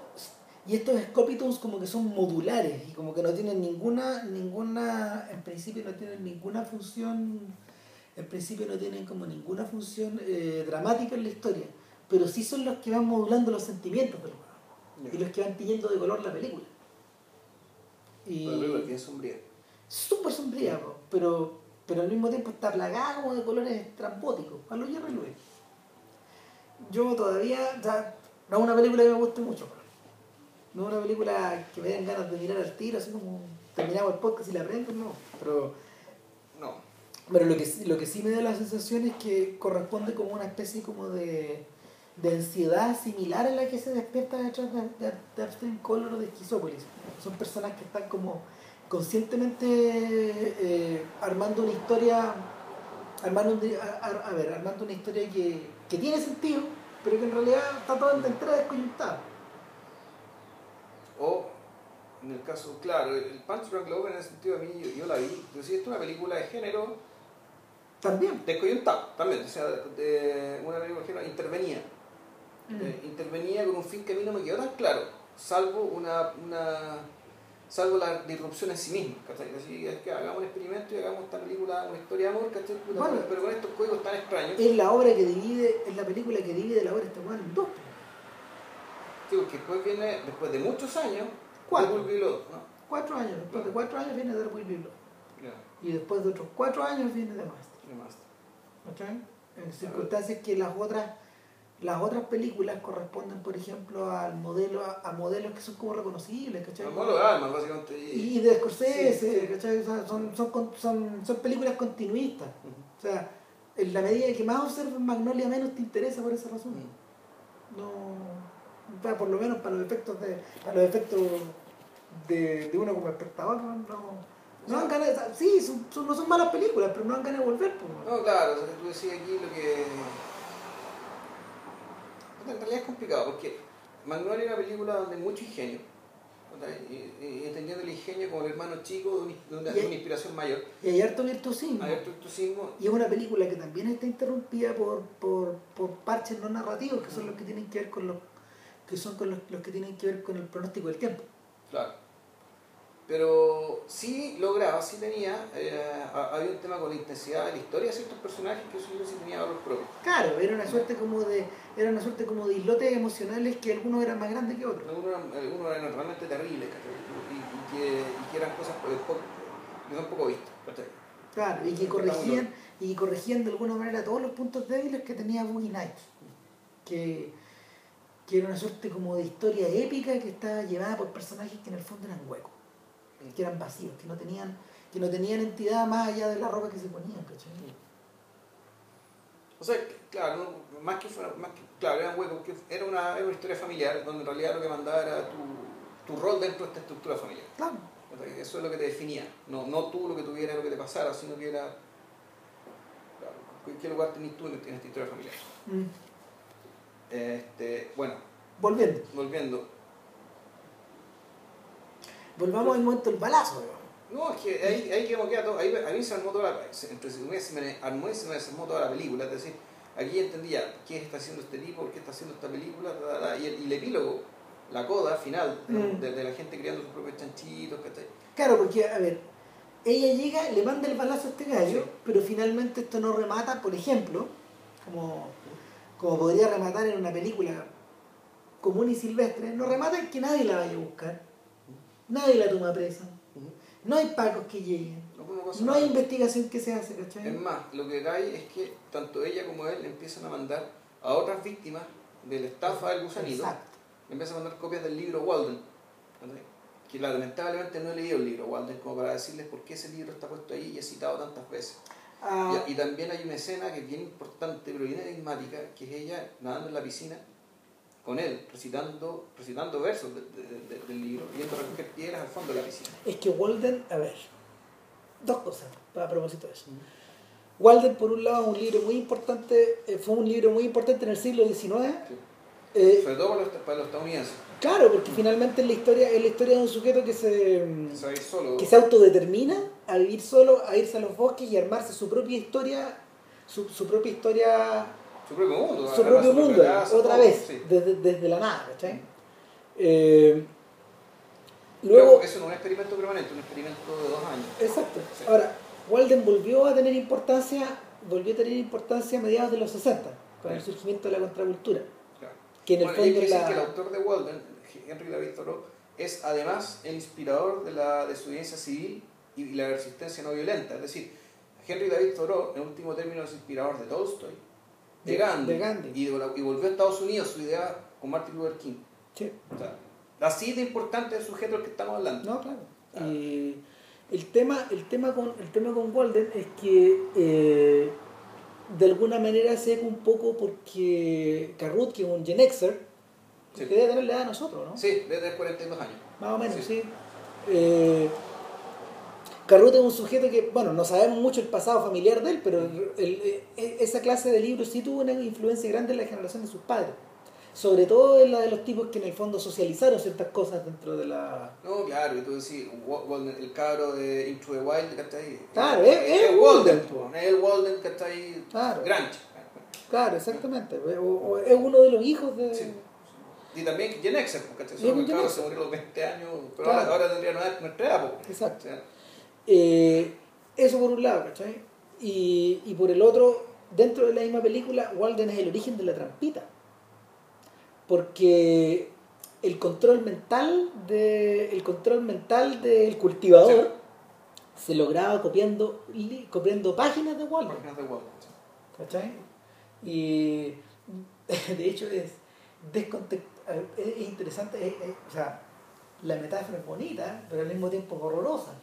y estos Scopitones como que son modulares y como que no tienen ninguna, ninguna, en principio no tienen ninguna función, en principio no tienen como ninguna función eh, dramática en la historia, pero sí son los que van modulando los sentimientos del juego Ya. y los que van tiñendo de color la película. Y La película es bien sombría. súper sombría, pero, pero al mismo tiempo está plagada como de colores estrambóticos, a Jerry Lewis. Yo todavía, sea, no es una película que me guste mucho, po. no es una película que me den ganas de mirar al tiro, así como terminamos el podcast y la prendo, no. Pero, No. pero lo, que, lo que sí me da la sensación es que corresponde como una especie como de, de ansiedad similar a la que se despierta detrás de, Upstream Color o de Esquizópolis. Son personas que están como conscientemente eh, armando una historia, armando un- a, ver, armando una historia que, que tiene sentido, pero que en realidad está toda entera descoyuntada. O, en el caso, claro, el Punch Drunk Love en ese sentido a mí, yo, yo la vi, yo esto es una película de género También. descoyuntado, también, o sea, de una película de género intervenía. Mm. Eh, intervenía con un fin que a mí no me quedó tan claro, salvo una, una salvo la disrupción en sí misma, ¿cachai? Así es que hagamos un experimento y hagamos esta película, una historia de amor, ¿cachai? Puta, Bueno. pero, con estos códigos tan extraños, Es la obra que divide, es la película que divide la obra este weón en dos. digo, que después viene, después de muchos años, Cuatro. Lot, ¿no? Cuatro años, después de cuatro años viene The Will Be Blood. Ya, Y después de otros cuatro años viene The Master. ¿qué más? ¿cachai? En circunstancias que las otras las otras películas corresponden, por ejemplo, al modelo, a, a modelos que son como reconocibles, ¿cachai? Como lo de Almas, básicamente. y- Y de Scorsese, Sí. ¿cachai? O sea, son, son, son, son películas continuistas. O sea, en la medida que más observas Magnolia, menos te interesa por esa razón. Mm. No, o sea, por lo menos para los efectos de, para los efectos de, de uno como espectador, no, no, no dan ganas de- sí, son, son- no son malas películas, pero no dan ganas de volver. pues. No, claro, o sea, tú decías aquí lo que. En realidad es complicado porque Magnolia es una película donde hay mucho ingenio. Y, y entendiendo el ingenio como el hermano chico de, un- de una, de una inspiración mayor. Y hay harto virtuosismo. Hay harto. Y es una película que también está interrumpida por, por, por parches no narrativos, que son los que tienen que ver con los que son con los, los que tienen que ver con el pronóstico del tiempo. Claro. Pero sí lograba, sí tenía, eh, ha- había un tema con la intensidad de la historia de ciertos personajes que eso sí tenía valor propio. Claro, era una suerte como de era una suerte como de islotes emocionales que algunos eran más grandes que otros. Algunos eran, algunos eran realmente terribles. Y, y que, y que eran cosas eh, poco- que son poco vistas. Claro, y que corregían y corregían de alguna manera todos los puntos débiles que tenía Boogie Nights. Que, que era una suerte como de historia épica que estaba llevada por personajes que en el fondo eran huecos, que eran vacíos, que no tenían que no tenían entidad más allá de la ropa que se ponían, ¿cachai? O sea, claro, más que fuera, más que, claro, era un hueco, que era una, era una historia familiar donde en realidad lo que mandaba era tu, tu rol dentro de esta estructura familiar. Claro. O sea, Eso es lo que te definía. No, no tú lo que tuviera, lo que te pasara, sino que era. Claro, ¿en qué lugar tenías tú en esta historia familiar? Mm. Este, bueno, Volviendo. volviendo. Volvamos al momento del balazo. No, es que ahí, ahí quedamos queda todo. Ahí, a mí se armó toda la. se- Entre se me, armó y se me desarmó toda la película. Es decir, aquí entendía qué está haciendo este tipo, por qué está haciendo esta película, ta, ta, ta, y, el, y el epílogo la coda final de, Mm. de- de la gente criando sus propios chanchitos, ¿cachai? Claro, porque, a ver, ella llega, le manda el balazo a este gallo, Sí. pero finalmente esto no remata, por ejemplo, como, como podría rematar en una película común y silvestre, no remata en que nadie la vaya a buscar, nadie la toma presa, no hay pacos que lleguen, No, no hay investigación que se hace, ¿cachai? Es más, lo que cae es que tanto ella como él empiezan a mandar a otras víctimas de la estafa del gusanito, Exacto. empiezan a mandar copias del libro Walden, que lamentablemente no he leído el libro Walden como para decirles por qué ese libro está puesto ahí y he citado tantas veces. Ah, Y, y también hay una escena que es bien importante, pero bien enigmática, que es ella nadando en la piscina con él, recitando, recitando versos de- de- de- del libro, viendo recoger piedras al fondo de la piscina. es que Walden, a ver, dos cosas a propósito de eso. Walden, por un lado, un libro muy importante, eh, fue un libro muy importante en el siglo XIX. Sí. eh, Sobre todo para los, para los estadounidenses, Claro, porque finalmente es la historia, es la historia de un sujeto que se, solo. que se autodetermina a vivir solo, a irse a los bosques y armarse su propia historia, su, su propia historia, su propio mundo, su propio mundo, casa, otra todo, vez, sí. desde, desde la nada, ¿cachai? Eh, Luego, luego, eso no es un experimento permanente, un experimento de dos años. exacto. Sí. Ahora, Walden volvió a tener importancia, volvió a tener importancia a mediados de los 60, con el Sí. surgimiento de la contracultura. Claro. Que en el Bueno, fondo es la- que el autor de Walden, Henry David Thoreau, es además el inspirador de la desobediencia civil y la resistencia no violenta. Es decir, Henry David Thoreau, en último término, es inspirador de Tolstoy, de, Gandhi, de Gandhi. Y, volvió a Estados Unidos su idea con Martin Luther King. Sí. O sea, así de importante el sujeto del que estamos hablando. No, claro. Ah. Y el tema, el tema con, el tema con Walden es que eh, de alguna manera se un poco porque Carrut, que es un Gen Xer, Sí. que debe tener la edad de nosotros, ¿no? Sí, debe tener 42 años. Más o menos, Sí. sí. Eh, Carrut es un sujeto que, bueno, no sabemos mucho el pasado familiar de él, pero el- el- eh, esa clase de libros sí tuvo una influencia grande en la generación de sus padres. Sobre todo en la de los tipos que en el fondo socializaron ciertas cosas dentro de la... No, claro, y tú decís, el cabro de Into the Wild, ¿cachai? Claro, es- es Walden. Es el Walden, ¿cachai? Claro. Granch. Claro, exactamente. O, o es uno de los hijos de... Sí. Y también Gen Xer, que el Xer. se murió a los 20 años, pero Claro. ahora, ahora tendría nuestra edad, pues. Exacto. O sea, Eh, eso por un lado, ¿cachai? Y, y por el otro, dentro de la misma película, Walden es el origen de la trampita. Porque el control mental de, el control mental del cultivador se lograba copiando, copiando páginas de Walden. páginas de Walden. sí. ¿Cachai? Y de hecho es, es es interesante, es- es- o sea, la metáfora es bonita, pero al mismo tiempo horrorosa.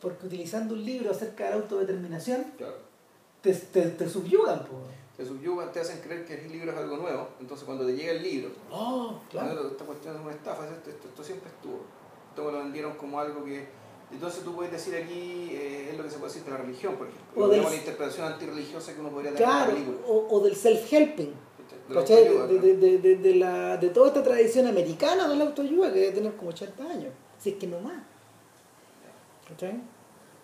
Porque utilizando un libro acerca de la autodeterminación, Claro. te, te, te subyugan. po. Te subyugan, te hacen creer que el libro es algo nuevo, entonces cuando te llega el libro, Oh, claro. "Ah, esta cuestión es una estafa, esto, esto, esto siempre estuvo. Esto me lo vendieron como algo que... Entonces tú puedes decir aquí, eh, es lo que se puede decir de la religión, por ejemplo. O del- la interpretación antirreligiosa que uno podría tener la Claro, película. o, o del self-helping. la de, de, de- de la, de toda esta tradición americana de la autoayuda que debe tener como 80 años, si es que no más. ¿Cachai?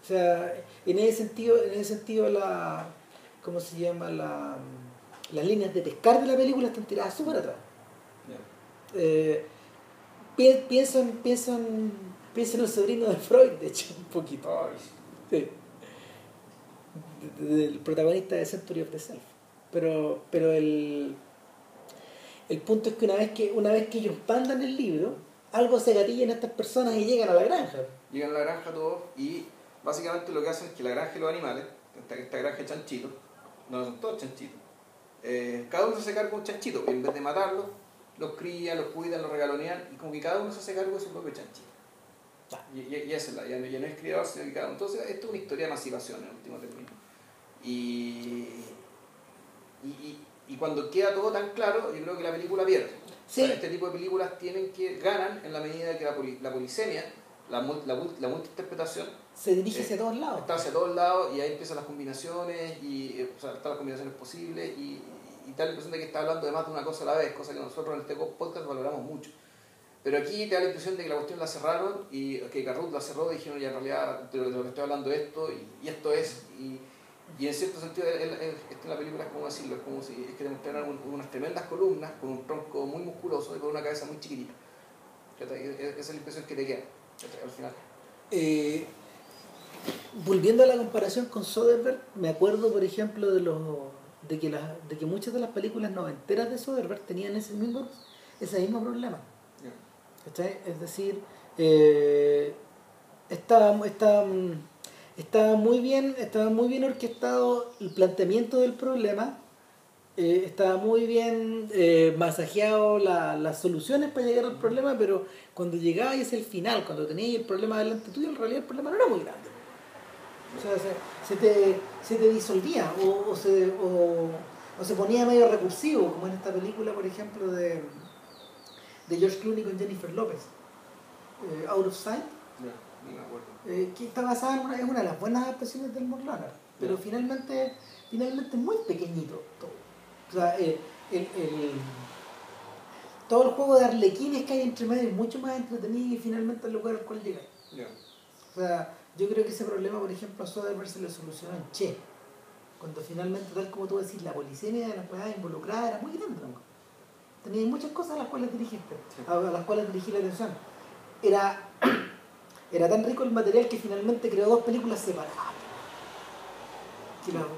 O sea, en ese sentido, en ese sentido la, ¿cómo se llama? La, las líneas de pescar de la película están tiradas súper atrás. Ya. Eh, pi- pienso, en, pienso, en, pienso en el sobrino de Freud, de hecho, un poquito. Sí. De- de- Del protagonista de Century of the Self. Pero, pero el, el punto es que una vez que una vez que ellos mandan el libro, algo se gatilla en estas personas y llegan a la granja. Llegan a la granja todos y básicamente lo que hacen es que la granja de los animales, esta, esta granja de chanchitos, no son todos chanchitos, eh, cada uno se hace cargo de un chanchito, en vez de matarlos, los crían, los cuidan, los regalonean y como que cada uno se hace cargo de su propio chanchito. Y, y, y esa es la, ya, no, ya no es criador, sino que cada uno. Entonces, esto es una historia de emancipación en último término. Y, y, y, y cuando queda todo tan claro, yo creo que la película pierde. Sí. O sea, este tipo de películas tienen que ganan en la medida que la, poli- la polisemia, la, la, la multiinterpretación, Se dirige Eh, hacia todos lados. está hacia todos lados y ahí empiezan las combinaciones y eh, o sea, están las combinaciones posibles y, y tal la impresión de que está hablando de más de una cosa a la vez, cosa que nosotros en este podcast valoramos mucho. Pero aquí te da la impresión de que la cuestión la cerraron y que Carrut la cerró y dijeron ya en realidad de lo, que estoy hablando es esto y, y esto es y, y en cierto sentido esto en la película es como decirlo, es como si es que te mostraran un- unas tremendas columnas con un tronco muy musculoso y con una cabeza muy chiquitita. Esa es la impresión que te queda al final. Eh, volviendo a la comparación con Soderbergh, me acuerdo, por ejemplo, de los de que, de que muchas de las películas noventeras de Soderbergh tenían ese mismo, ese mismo problema. Es decir, eh, estaba, muy bien, estaba muy bien orquestado el planteamiento del problema, eh, estaba muy bien eh, masajeado las soluciones para llegar al problema, pero cuando llegaba y es el final, cuando tenías el problema delante tuyo, en realidad el problema no era muy grande. O sea, se, te, se te disolvía o, o se, o, se ponía medio recursivo, como en esta película, por ejemplo, de, de George Clooney con Jennifer López, eh, Out of Sight. Eh, que está basada en una, de las buenas adaptaciones del Morlana, pero finalmente, finalmente muy pequeño todo. O sea, el, el, todo el juego de arlequines que hay entre medio es mucho más entretenido y finalmente el lugar al cual llega. O sea, yo creo que ese problema, por ejemplo, a Soderbergh se lo solucionó en Che. Cuando finalmente, tal como tú decís, la policía de las cosas involucradas era muy grande. Tenía muchas cosas a las cuales dirigiste, a las cuales dirigí la atención. Era, era tan rico el material que finalmente creó dos películas separadas.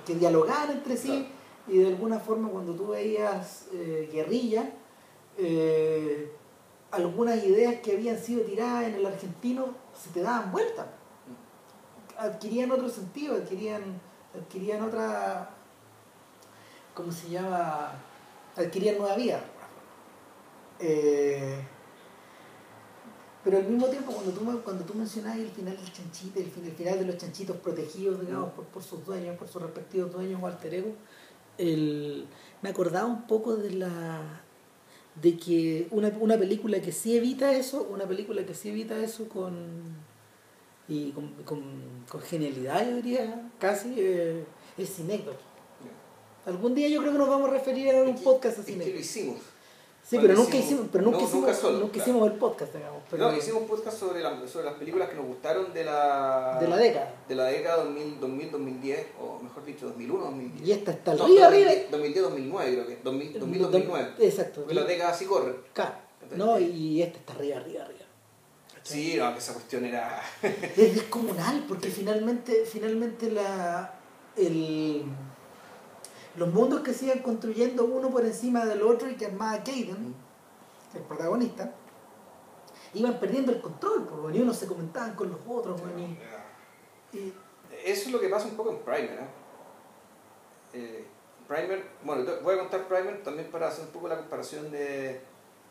Que, dialogaban entre sí y de alguna forma cuando tú veías eh, guerrilla, eh, algunas ideas que habían sido tiradas en el argentino se te daban vuelta adquirían otro sentido, adquirían, adquirían otra, ¿cómo se llama? Adquirían nueva vida. Eh, pero al mismo tiempo, cuando tú, cuando tú mencionas el final del chanchito, el, final de los chanchitos protegidos, digamos, por, sus dueños, por sus respectivos dueños o alter ego, me acordaba un poco de la de que una, una película que sí evita eso, una película que sí evita eso con y con, con, con genialidad, yo diría, casi, eh, es Cinecdoc. Algún día yo creo que nos vamos a referir a un podcast a Cinecdoc. Es que lo hicimos. Sí, pero nunca hicimos, pero nunca, hicimos, nunca hicimos el podcast, digamos. Pero... No, hicimos un podcast sobre, la, sobre las películas que nos gustaron de la... De la década. De la década 2000, 2000 2010, o mejor dicho, 2001, 2010. Y esta está arriba, arriba. 2010, 2009 creo que, 2000, 2009. Exacto. Porque la década así corre. Claro. No, y esta está arriba, arriba, arriba. Sí, no, que esa cuestión era... es descomunal, porque finalmente, finalmente la, el, los mundos que se iban construyendo uno por encima del otro y que armaba Caden, el protagonista, iban perdiendo el control, porque unos se comentaban con los otros. y, Eso es lo que pasa un poco en Primer. ¿eh? Eh, Primer, bueno, voy a contar Primer también para hacer un poco la comparación de,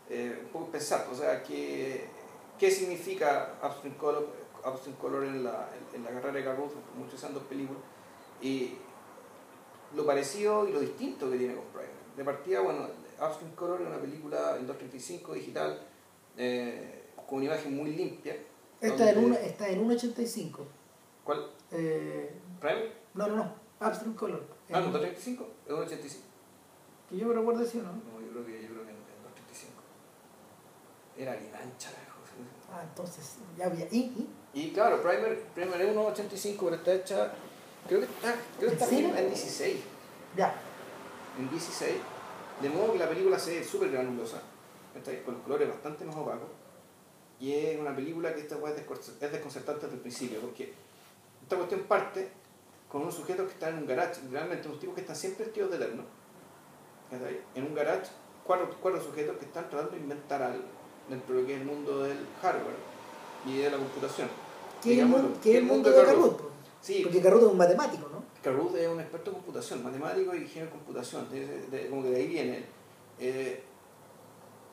eh, un poco pensar, o sea, que qué significa Upstream Color, Color en, la, en, la carrera de Carruth, muchos años películas, y lo parecido y lo distinto que tiene con Primer. De partida, bueno, Upstream Color es una película en 235 digital, eh, con una imagen muy limpia. Está en, está en 1.85. ¿Cuál? Eh, ¿Primer? No, no, no. Upstream Color. Ah, ¿en 235? ¿Es 1.85? Que yo me recuerdo decir, ¿no? No, yo creo que, yo creo que en, 235. Era bien ancha Ah, entonces ya había. ¿Y? Y, claro, Primer, Primer es 1.85, pero está hecha. Creo que está, creo que está en 16. Ya. En 16. De modo que la película se ve súper granulosa, con los colores bastante más opacos. Y es una película que esta es desconcertante desde el principio, porque esta cuestión parte con unos sujetos que están en un garage, realmente unos tipos que están siempre vestidos de eterno. En un garage, cuatro, cuatro sujetos que están tratando de inventar algo dentro de lo que es el mundo del hardware y de la computación. ¿Qué es el, mundo, de, Carruth? Sí, Porque Carruth es un matemático, ¿no? Carruth es un experto en computación, matemático y ingeniero en computación, como que de ahí viene. Eh,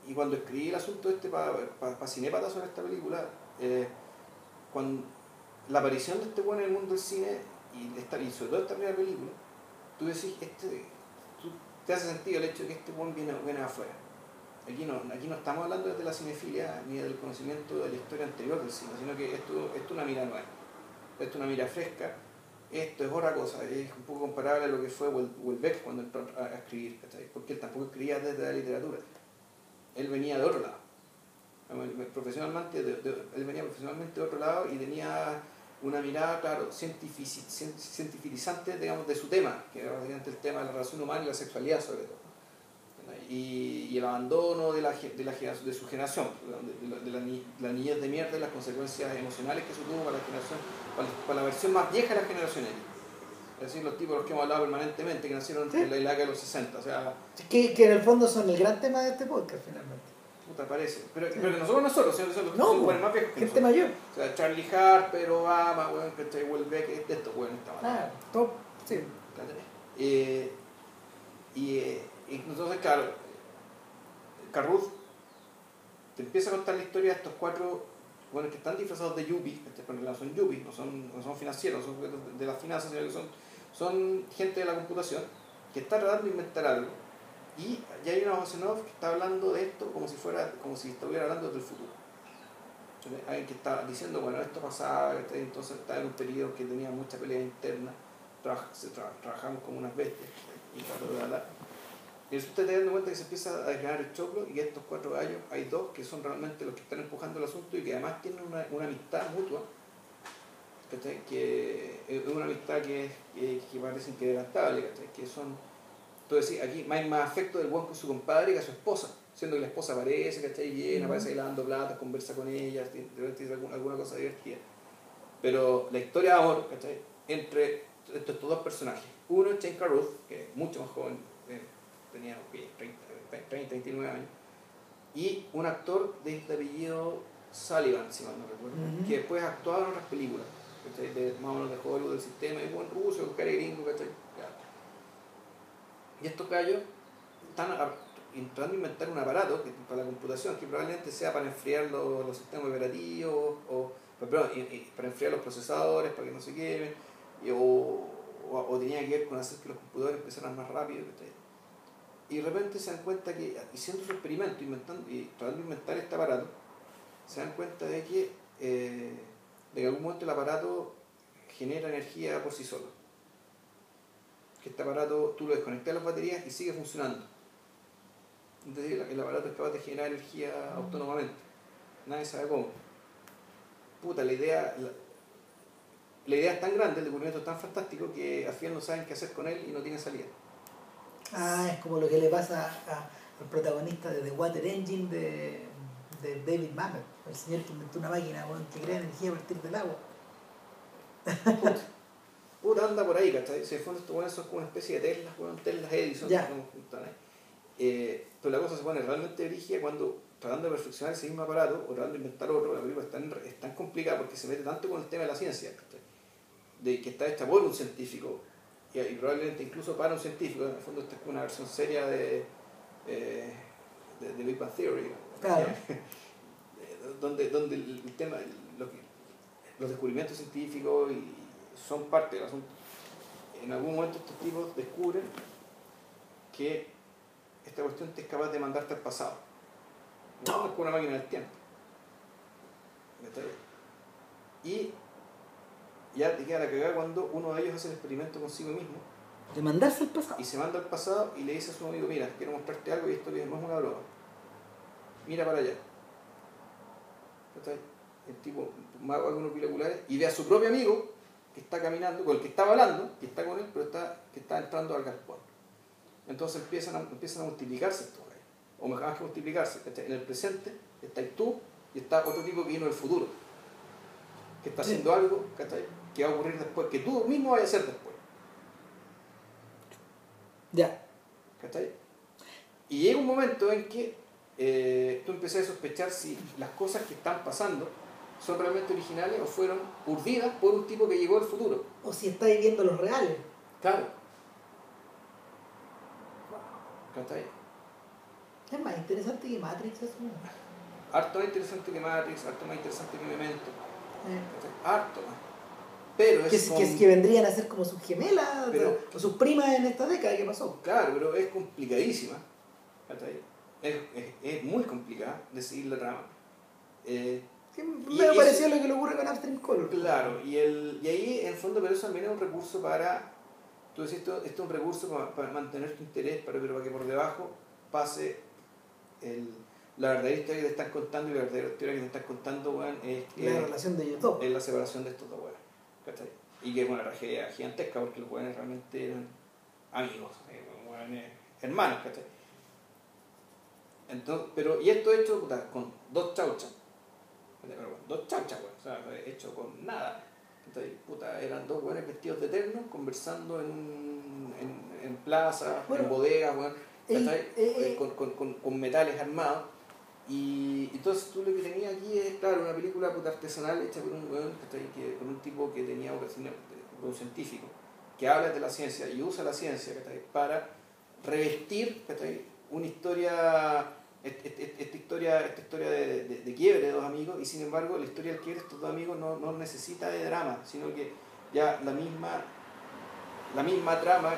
y cuando escribí el asunto este para pa, pa Cinepata sobre esta película, eh, cuando la aparición de este bueno en el mundo del cine y, esta, y sobre todo esta primera película, tú decís, este, tú, te hace sentido el hecho de que este buen viene, viene afuera Aquí no, aquí no estamos hablando de la cinefilia ni del conocimiento de la historia anterior del cine, sino que esto, esto es una mira nueva, esto es una mira fresca, esto es otra cosa, es un poco comparable a lo que fue Welbeck cuando entró a, escribir, porque él tampoco escribía desde la literatura, él venía de otro lado, profesionalmente, él venía profesionalmente de otro lado y tenía una mirada, claro, cientificizante, digamos, de su tema, que era básicamente el tema de la relación humana y la sexualidad sobre todo y, el abandono de, la, de, la, de su generación, de, la, de la, niñez de mierda y las consecuencias emocionales que eso tuvo para la generación, para, la versión más vieja de la generación Es decir, los tipos los que hemos hablado permanentemente, que nacieron en la época de los 60. O sea, que, que en el fondo son el gran tema de este podcast, finalmente. Puta, parece. Pero, pero que no somos nosotros, sino que son los no, son más viejos que gente mayor. O sea, Charlie Harper, Obama, bueno, que Welbeck, de estos, bueno, estaban. Claro, top, sí. Eh, y, eh, y entonces, claro, Carruth te empieza a contar la historia de estos cuatro bueno, que están disfrazados de yuppies, pero no son yuppies, no son, no son financieros, son de las finanzas, sino que son, son gente de la computación que está tratando de inventar algo. Y ya hay una voz que está hablando de esto como si fuera, como si estuviera hablando del futuro. Alguien que está diciendo, bueno, esto pasaba, entonces está en un periodo que tenía mucha pelea interna, trabajamos como unas bestias, y y eso usted te dando cuenta que se empieza a desgranar el choclo y estos cuatro gallos, hay dos que son realmente los que están empujando el asunto y que además tienen una, una amistad mutua, que es una amistad que, que, que parece inquebrantable, que son, tú decís, aquí hay más afecto del buen con su compadre que a su esposa, siendo que la esposa aparece, ¿cachai? Llena, aparece ahí lavando plata, conversa con ella, tiene alguna, alguna cosa divertida. Pero la historia de amor, ¿cachai? Entre estos dos personajes. Uno es Jane Carruth, que es mucho más joven, tenía 30, 39 años, y un actor de este apellido Sullivan, si mal no recuerdo, que después actuaba en otras películas, de, más o menos de Hollywood, del sistema, y buen ruso, un cara gringo, ¿cachai? Y estos gallos están intentando inventar un aparato que, para la computación que probablemente sea para enfriar los, los sistemas operativos, o, perdón, para enfriar los procesadores, para que no se quemen, o, o, tenía que ver con hacer que los computadores empezaran más rápido. Y de repente se dan cuenta que, haciendo su experimento, inventando, y tratando de inventar este aparato, se dan cuenta de que, eh, de que algún momento el aparato genera energía por sí solo. Que este aparato tú lo desconectas de las baterías y sigue funcionando. Entonces el aparato es capaz de generar energía autónomamente. Nadie sabe cómo. Puta, la idea, la idea es tan grande, el descubrimiento es tan fantástico que al final no saben qué hacer con él y no tienen salida. Ah, es como lo que le pasa al protagonista de The Water Engine de, de David Mamet, el señor que inventó una máquina que crea energía a partir del agua. Puta, anda por ahí, ¿cachai? Se fue estos son como una especie de Tesla, bueno, Tesla Edison, eh, pero la cosa se pone realmente rígida cuando tratando de perfeccionar ese mismo aparato o tratando de inventar otro, la película es tan, es tan complicada porque se mete tanto con el tema de la ciencia. ¿cachai? de que está hecha por un científico y, probablemente incluso para un científico, en el fondo esta es una versión seria de, eh, de, Big Bang Theory, donde, donde el tema, los descubrimientos científicos y son parte del asunto. En algún momento estos tipos descubren que esta cuestión te es capaz de mandarte al pasado. No es con una máquina del tiempo. Y ya te queda la cagada cuando uno de ellos hace el experimento consigo mismo. De mandarse al pasado. Y se manda al pasado y le dice a su amigo, mira, quiero mostrarte algo y esto no es una broma. Mira para allá. El tipo mago algunos binoculares y ve a su propio amigo que está caminando, con el que estaba hablando, que está con él, pero está, que está entrando al galpón. Entonces empiezan a, empiezan a multiplicarse estos O mejor que multiplicarse. En el presente está tú y está otro tipo que vino del futuro. Que está haciendo algo, ¿cachai? Que va a ocurrir después, que tú mismo vayas a hacer después. Ya. ¿Cachai? Y llega un momento en que eh, tú empiezas a sospechar si las cosas que están pasando son realmente originales o fueron urdidas por un tipo que llegó del futuro. O si está viviendo los reales. Claro. ¿Cachai? Es más interesante que Matrix eso. Harto más interesante que Matrix, harto más interesante que Memento. Eh. Harto más. Pero es que, que, vendrían a ser como sus gemelas o sus primas en esta década que pasó. Claro, pero es complicadísima. Es, es, es muy complicada de seguir la trama. Eh, me pareció lo que le ocurre con Upstream Color. Claro, y, el, y ahí en el fondo, pero eso también es un recurso para. Tú decís, esto, esto es un recurso para, mantener tu interés, para, pero para que por debajo pase el, la verdadera historia que te están contando y la verdadera historia que te están contando, es. La relación de YouTube. Es la separación de estos dos, y que es una tragedia gigantesca porque los jóvenes realmente eran amigos, eh, hermanos, Entonces, pero, y esto hecho puta, con dos chauchas. Pero, bueno, dos chauchas. O sea, hecho con nada. Entonces, puta, eran dos buenos vestidos de eterno conversando en, en, en plaza, Bueno, en bodegas, el- ¿cachai? eh, eh, con, con, con, con metales armados. Y entonces tú lo que tenías aquí es, claro, una película puta artesanal hecha por un que, por un tipo que tenía vocación, por un científico, que habla de la ciencia y usa la ciencia para revestir una historia, est- est- est- esta historia, esta historia de, de- de quiebre de dos amigos, y sin embargo la historia del quiebre de estos dos amigos no, no necesita de drama, sino que ya la misma la misma trama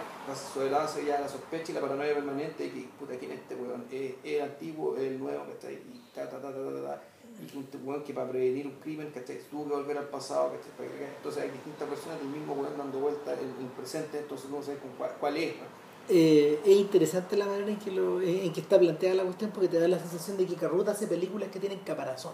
suelase ya la sospecha y la paranoia permanente que puta quién es este weón es es antiguo es el nuevo ¿cachai? y ta ta ta ta ta, ta, y que un weón que para prevenir un crimen ¿cachai? tuvo que volver al pasado ¿cachai? Entonces hay distintas personas del mismo weón dando vueltas en el presente entonces no sé con cuál, cuál es ¿no? Eh, es interesante la manera en que, lo, en que está planteada la cuestión porque te da la sensación de que Carruta hace películas que tienen caparazón.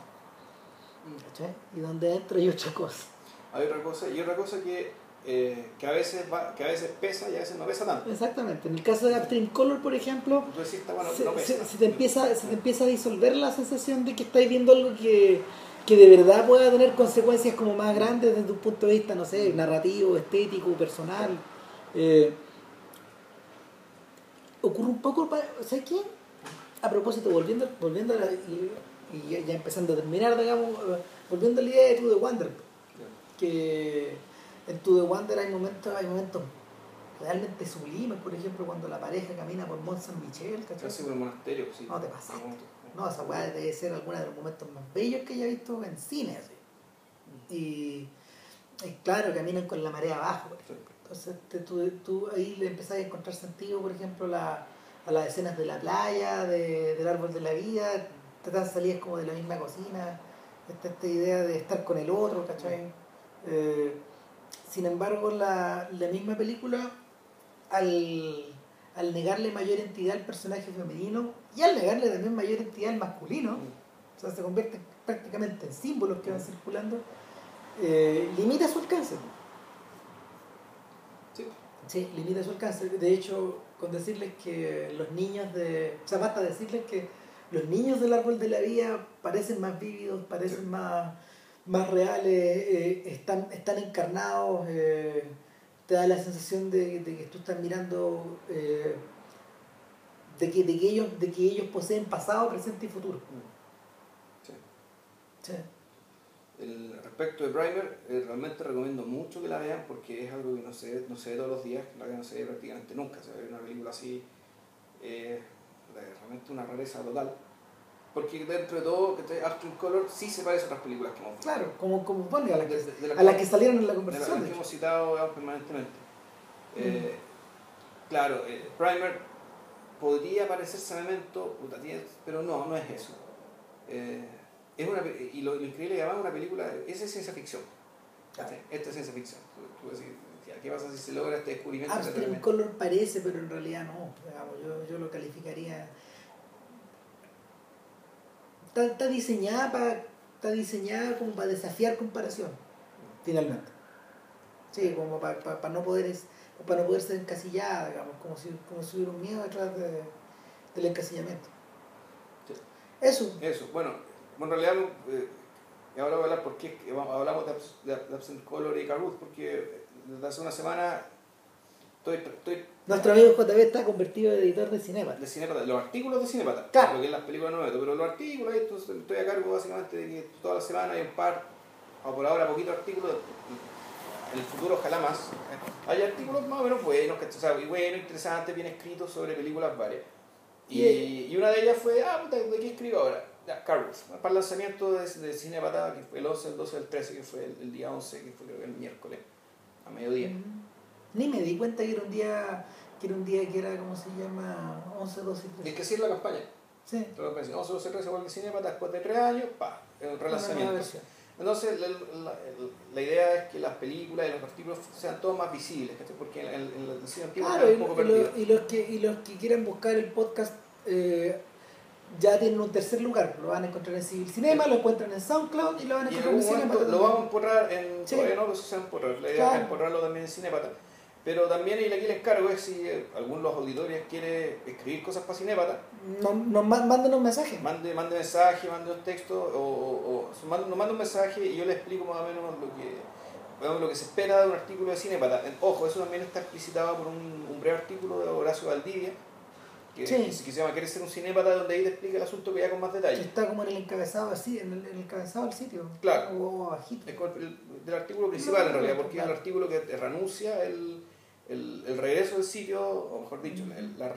¿cachai? Y donde adentro hay otra cosa. hay otra cosa y otra cosa que eh, que a veces va, que a veces pesa y a veces no pesa tanto Exactamente. En el caso de Upstream Color, por ejemplo, decís está bueno se, no pesa se- se te empieza, se te empieza a disolver la sensación de que estáis viendo algo que, que de verdad pueda tener consecuencias como más grandes desde un punto de vista, no sé, narrativo, estético, personal. Eh, ocurre un poco, ¿sabes qué? A propósito, volviendo, volviendo a la- y, y ya, empezando a terminar, digamos, eh, volviendo a la idea de To The Wonder, que en To The Wonder hay momentos, hay momentos realmente sublimes, por ejemplo, cuando la pareja camina por Mont Saint Michel, ¿cachai? casi un monasterio sí. No te pasaste. No, esa weá debe ser alguno de los momentos más bellos que haya visto en cine, así. Y, y claro, caminan con la marea abajo, por ejemplo. Entonces te- tú, tú ahí le empezás a encontrar sentido, por ejemplo, la- a las escenas de la playa, de- del árbol de la vida, te dan salidas como de la misma cocina, esta, esta idea de estar con el otro, ¿cachai? Eh, sin embargo, la, la misma película, al, al negarle mayor entidad al personaje femenino y al negarle también mayor entidad al masculino, o sea, se convierte prácticamente en símbolos que van circulando, eh, limita su alcance. Sí. Sí, limita su alcance. De hecho, con decirles que los niños de. O sea, basta decirles que los niños del árbol de la vida parecen más vívidos, parecen Sí. más, más reales, eh, están, están encarnados, eh, te da la sensación de, de que tú estás mirando. eh, de que, de, que ellos, de que ellos poseen pasado, presente y futuro. Sí. Sí. El, respecto de Primer, realmente recomiendo mucho que la vean porque es algo que no se, ve- no se ve todos los días, la que no se ve prácticamente nunca. Se ve una película así, realmente una rareza total. Porque dentro de todo, que After Color sí se parece a otras películas que hemos visto. Claro, como, como a las que, De- de las a las que salieron en la de las conversación. que hemos citado digamos, permanentemente. Eh, Claro, eh, Primer podría parecerse a Memento, puta, pero no, no es eso. Eh, es una, y lo, lo increíble que además una película, esa es ciencia ficción. ¿cachai? Esta es ciencia ficción. Tú- tú decís, ¿Qué pasa si se logra este descubrimiento? Upstream realmente- Color parece, pero en realidad no. Digamos, yo, yo lo calificaría. Está, está diseñada para está diseñada como para desafiar comparación, finalmente. Sí, como para, para, para no poder es- para no poder ser encasillada, digamos, como si, como si hubiera un miedo detrás de, del encasillamiento. Sí. Eso. Eso, bueno, en realidad eh, ahora voy a hablar porque hablamos de, de, de Absent Color y Carruth, porque desde hace una semana estoy, estoy Nuestro amigo JB está convertido en editor de cinema. de Cinepata, los artículos de Cinepata, Claro. lo que es las películas no meto, pero los artículos, estoy a cargo básicamente de que toda la semana hay un par, o por ahora poquitos artículos, en el futuro ojalá más, ¿eh? hay artículos más o menos buenos, que, o sea, y buenos, interesantes, bien escritos sobre películas varias. Y, y una de ellas fue, ah, puta, ¿de qué escribo ahora? Ya, Carlos, para el lanzamiento de, de Cinepata, que fue el 11, el 12, el 13, que fue el, el día 11, que fue creo que el miércoles, a mediodía. Ni me di cuenta que era un día que era un día que era, ¿cómo se llama? 11, 12 y Y 13. es que sí es la campaña. Sí. Entonces, pensé, 11, 12, 13, igual que Cinepata, después de tres años, pa, nueva relanzamiento. Entonces, la, la- la idea es que las películas y los artículos sean todos más visibles, porque en, en- en el cine antiguo Claro, está un poco y lo- perdido. y los que, y los que quieran buscar el podcast eh, ya tienen un tercer lugar. Lo van a encontrar en Civil Cinema, lo encuentran en SoundCloud y lo van a Y en encontrar en Cinema. momento lo vamos a empurrar en. Sí. Todavía no, eso se. La idea Claro. es empurrarlo también en Cinepata. Pero también y aquí les cargo es si eh, alguno de los auditores quiere escribir cosas para Cinépata, No, ma- mándenos un mensaje. mande, mande mensaje, mande un texto, o, o, o mande- nos manda un mensaje y yo le explico más o menos lo que, digamos, lo que se espera de un artículo de Cinépata. Eh, Ojo, eso también está explicitado por un, un breve artículo de Horacio Valdivia, que, Sí. que se llama ¿Quieres ser un Cinépata? donde ahí te explica el asunto que ya con más Que detalle. está como en el encabezado así, en el, en el encabezado del sitio. Claro. O abajito. Es el, del artículo principal en realidad, porque es el Claro. artículo que te reanuncia el, el, el regreso del sitio, o mejor dicho, el, la-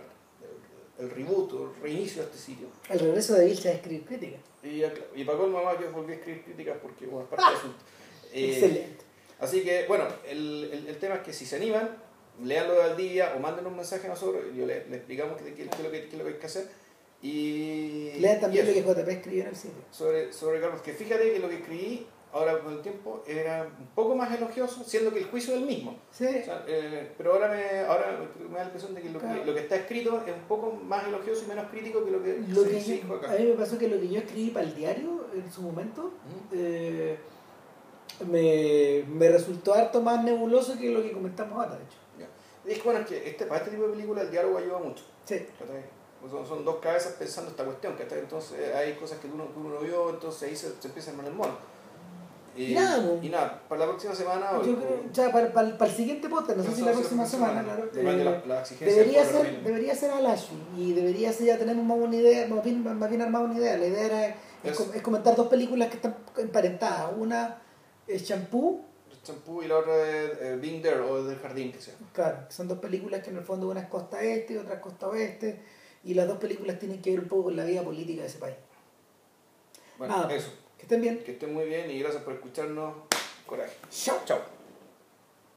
el, el reboot el reinicio de este sitio. El regreso de Vilcha a escribir crítica. Y, y para colmo, mamá, yo volví a escribir críticas porque bueno, es parte del asunto. Eh, Excelente. Así que, bueno, el, el, tema es que si se animan, leanlo de al día o manden un mensaje a nosotros, y yo le, le explicamos qué, es lo que, qué es lo que hay que hacer. Y, Lean también y lo que JP escribió en el sitio. sobre, sobre Carlos, que fíjate que lo que escribí ahora con el tiempo era un poco más elogioso, siendo que el juicio es el mismo. Sí. O sea, eh, pero ahora me, ahora me da la impresión de que lo, Claro. que lo que está escrito es un poco más elogioso y menos crítico que lo que Lo se, que se dijo acá. a mí me pasó que lo que yo escribí para el diario en su momento eh, me, me resultó harto más nebuloso que lo que comentamos ahora, de hecho. Ya. Es que bueno, es que este, para este tipo de películas el diálogo ayuda mucho. Sí. Son, son dos cabezas pensando esta cuestión, ¿cachai? Entonces eh, hay cosas que uno, que uno no vio, entonces ahí se, se empieza a armar el mono. Y nada, po. y nada, para la próxima semana... o- Yo creo, ya para, para, para el siguiente podcast, no sé si la próxima semana, claro. Eh, la, la exigencia Debería ser, armenio. debería ser Alashi y debería ser, ya tenemos más una idea, más bien, más bien armada una idea. La idea era es, Es- com- es comentar dos películas que están emparentadas. Una es Shampoo, champú y la otra de eh, Being There o del jardín que sea. claro, son dos películas que en el fondo una es costa este y otra es costa oeste, y las dos películas tienen que ver un poco con la vida política de ese país. Bueno, Nada. eso. Que estén bien. Que estén muy bien y gracias por escucharnos. Coraje. Chao. Chao.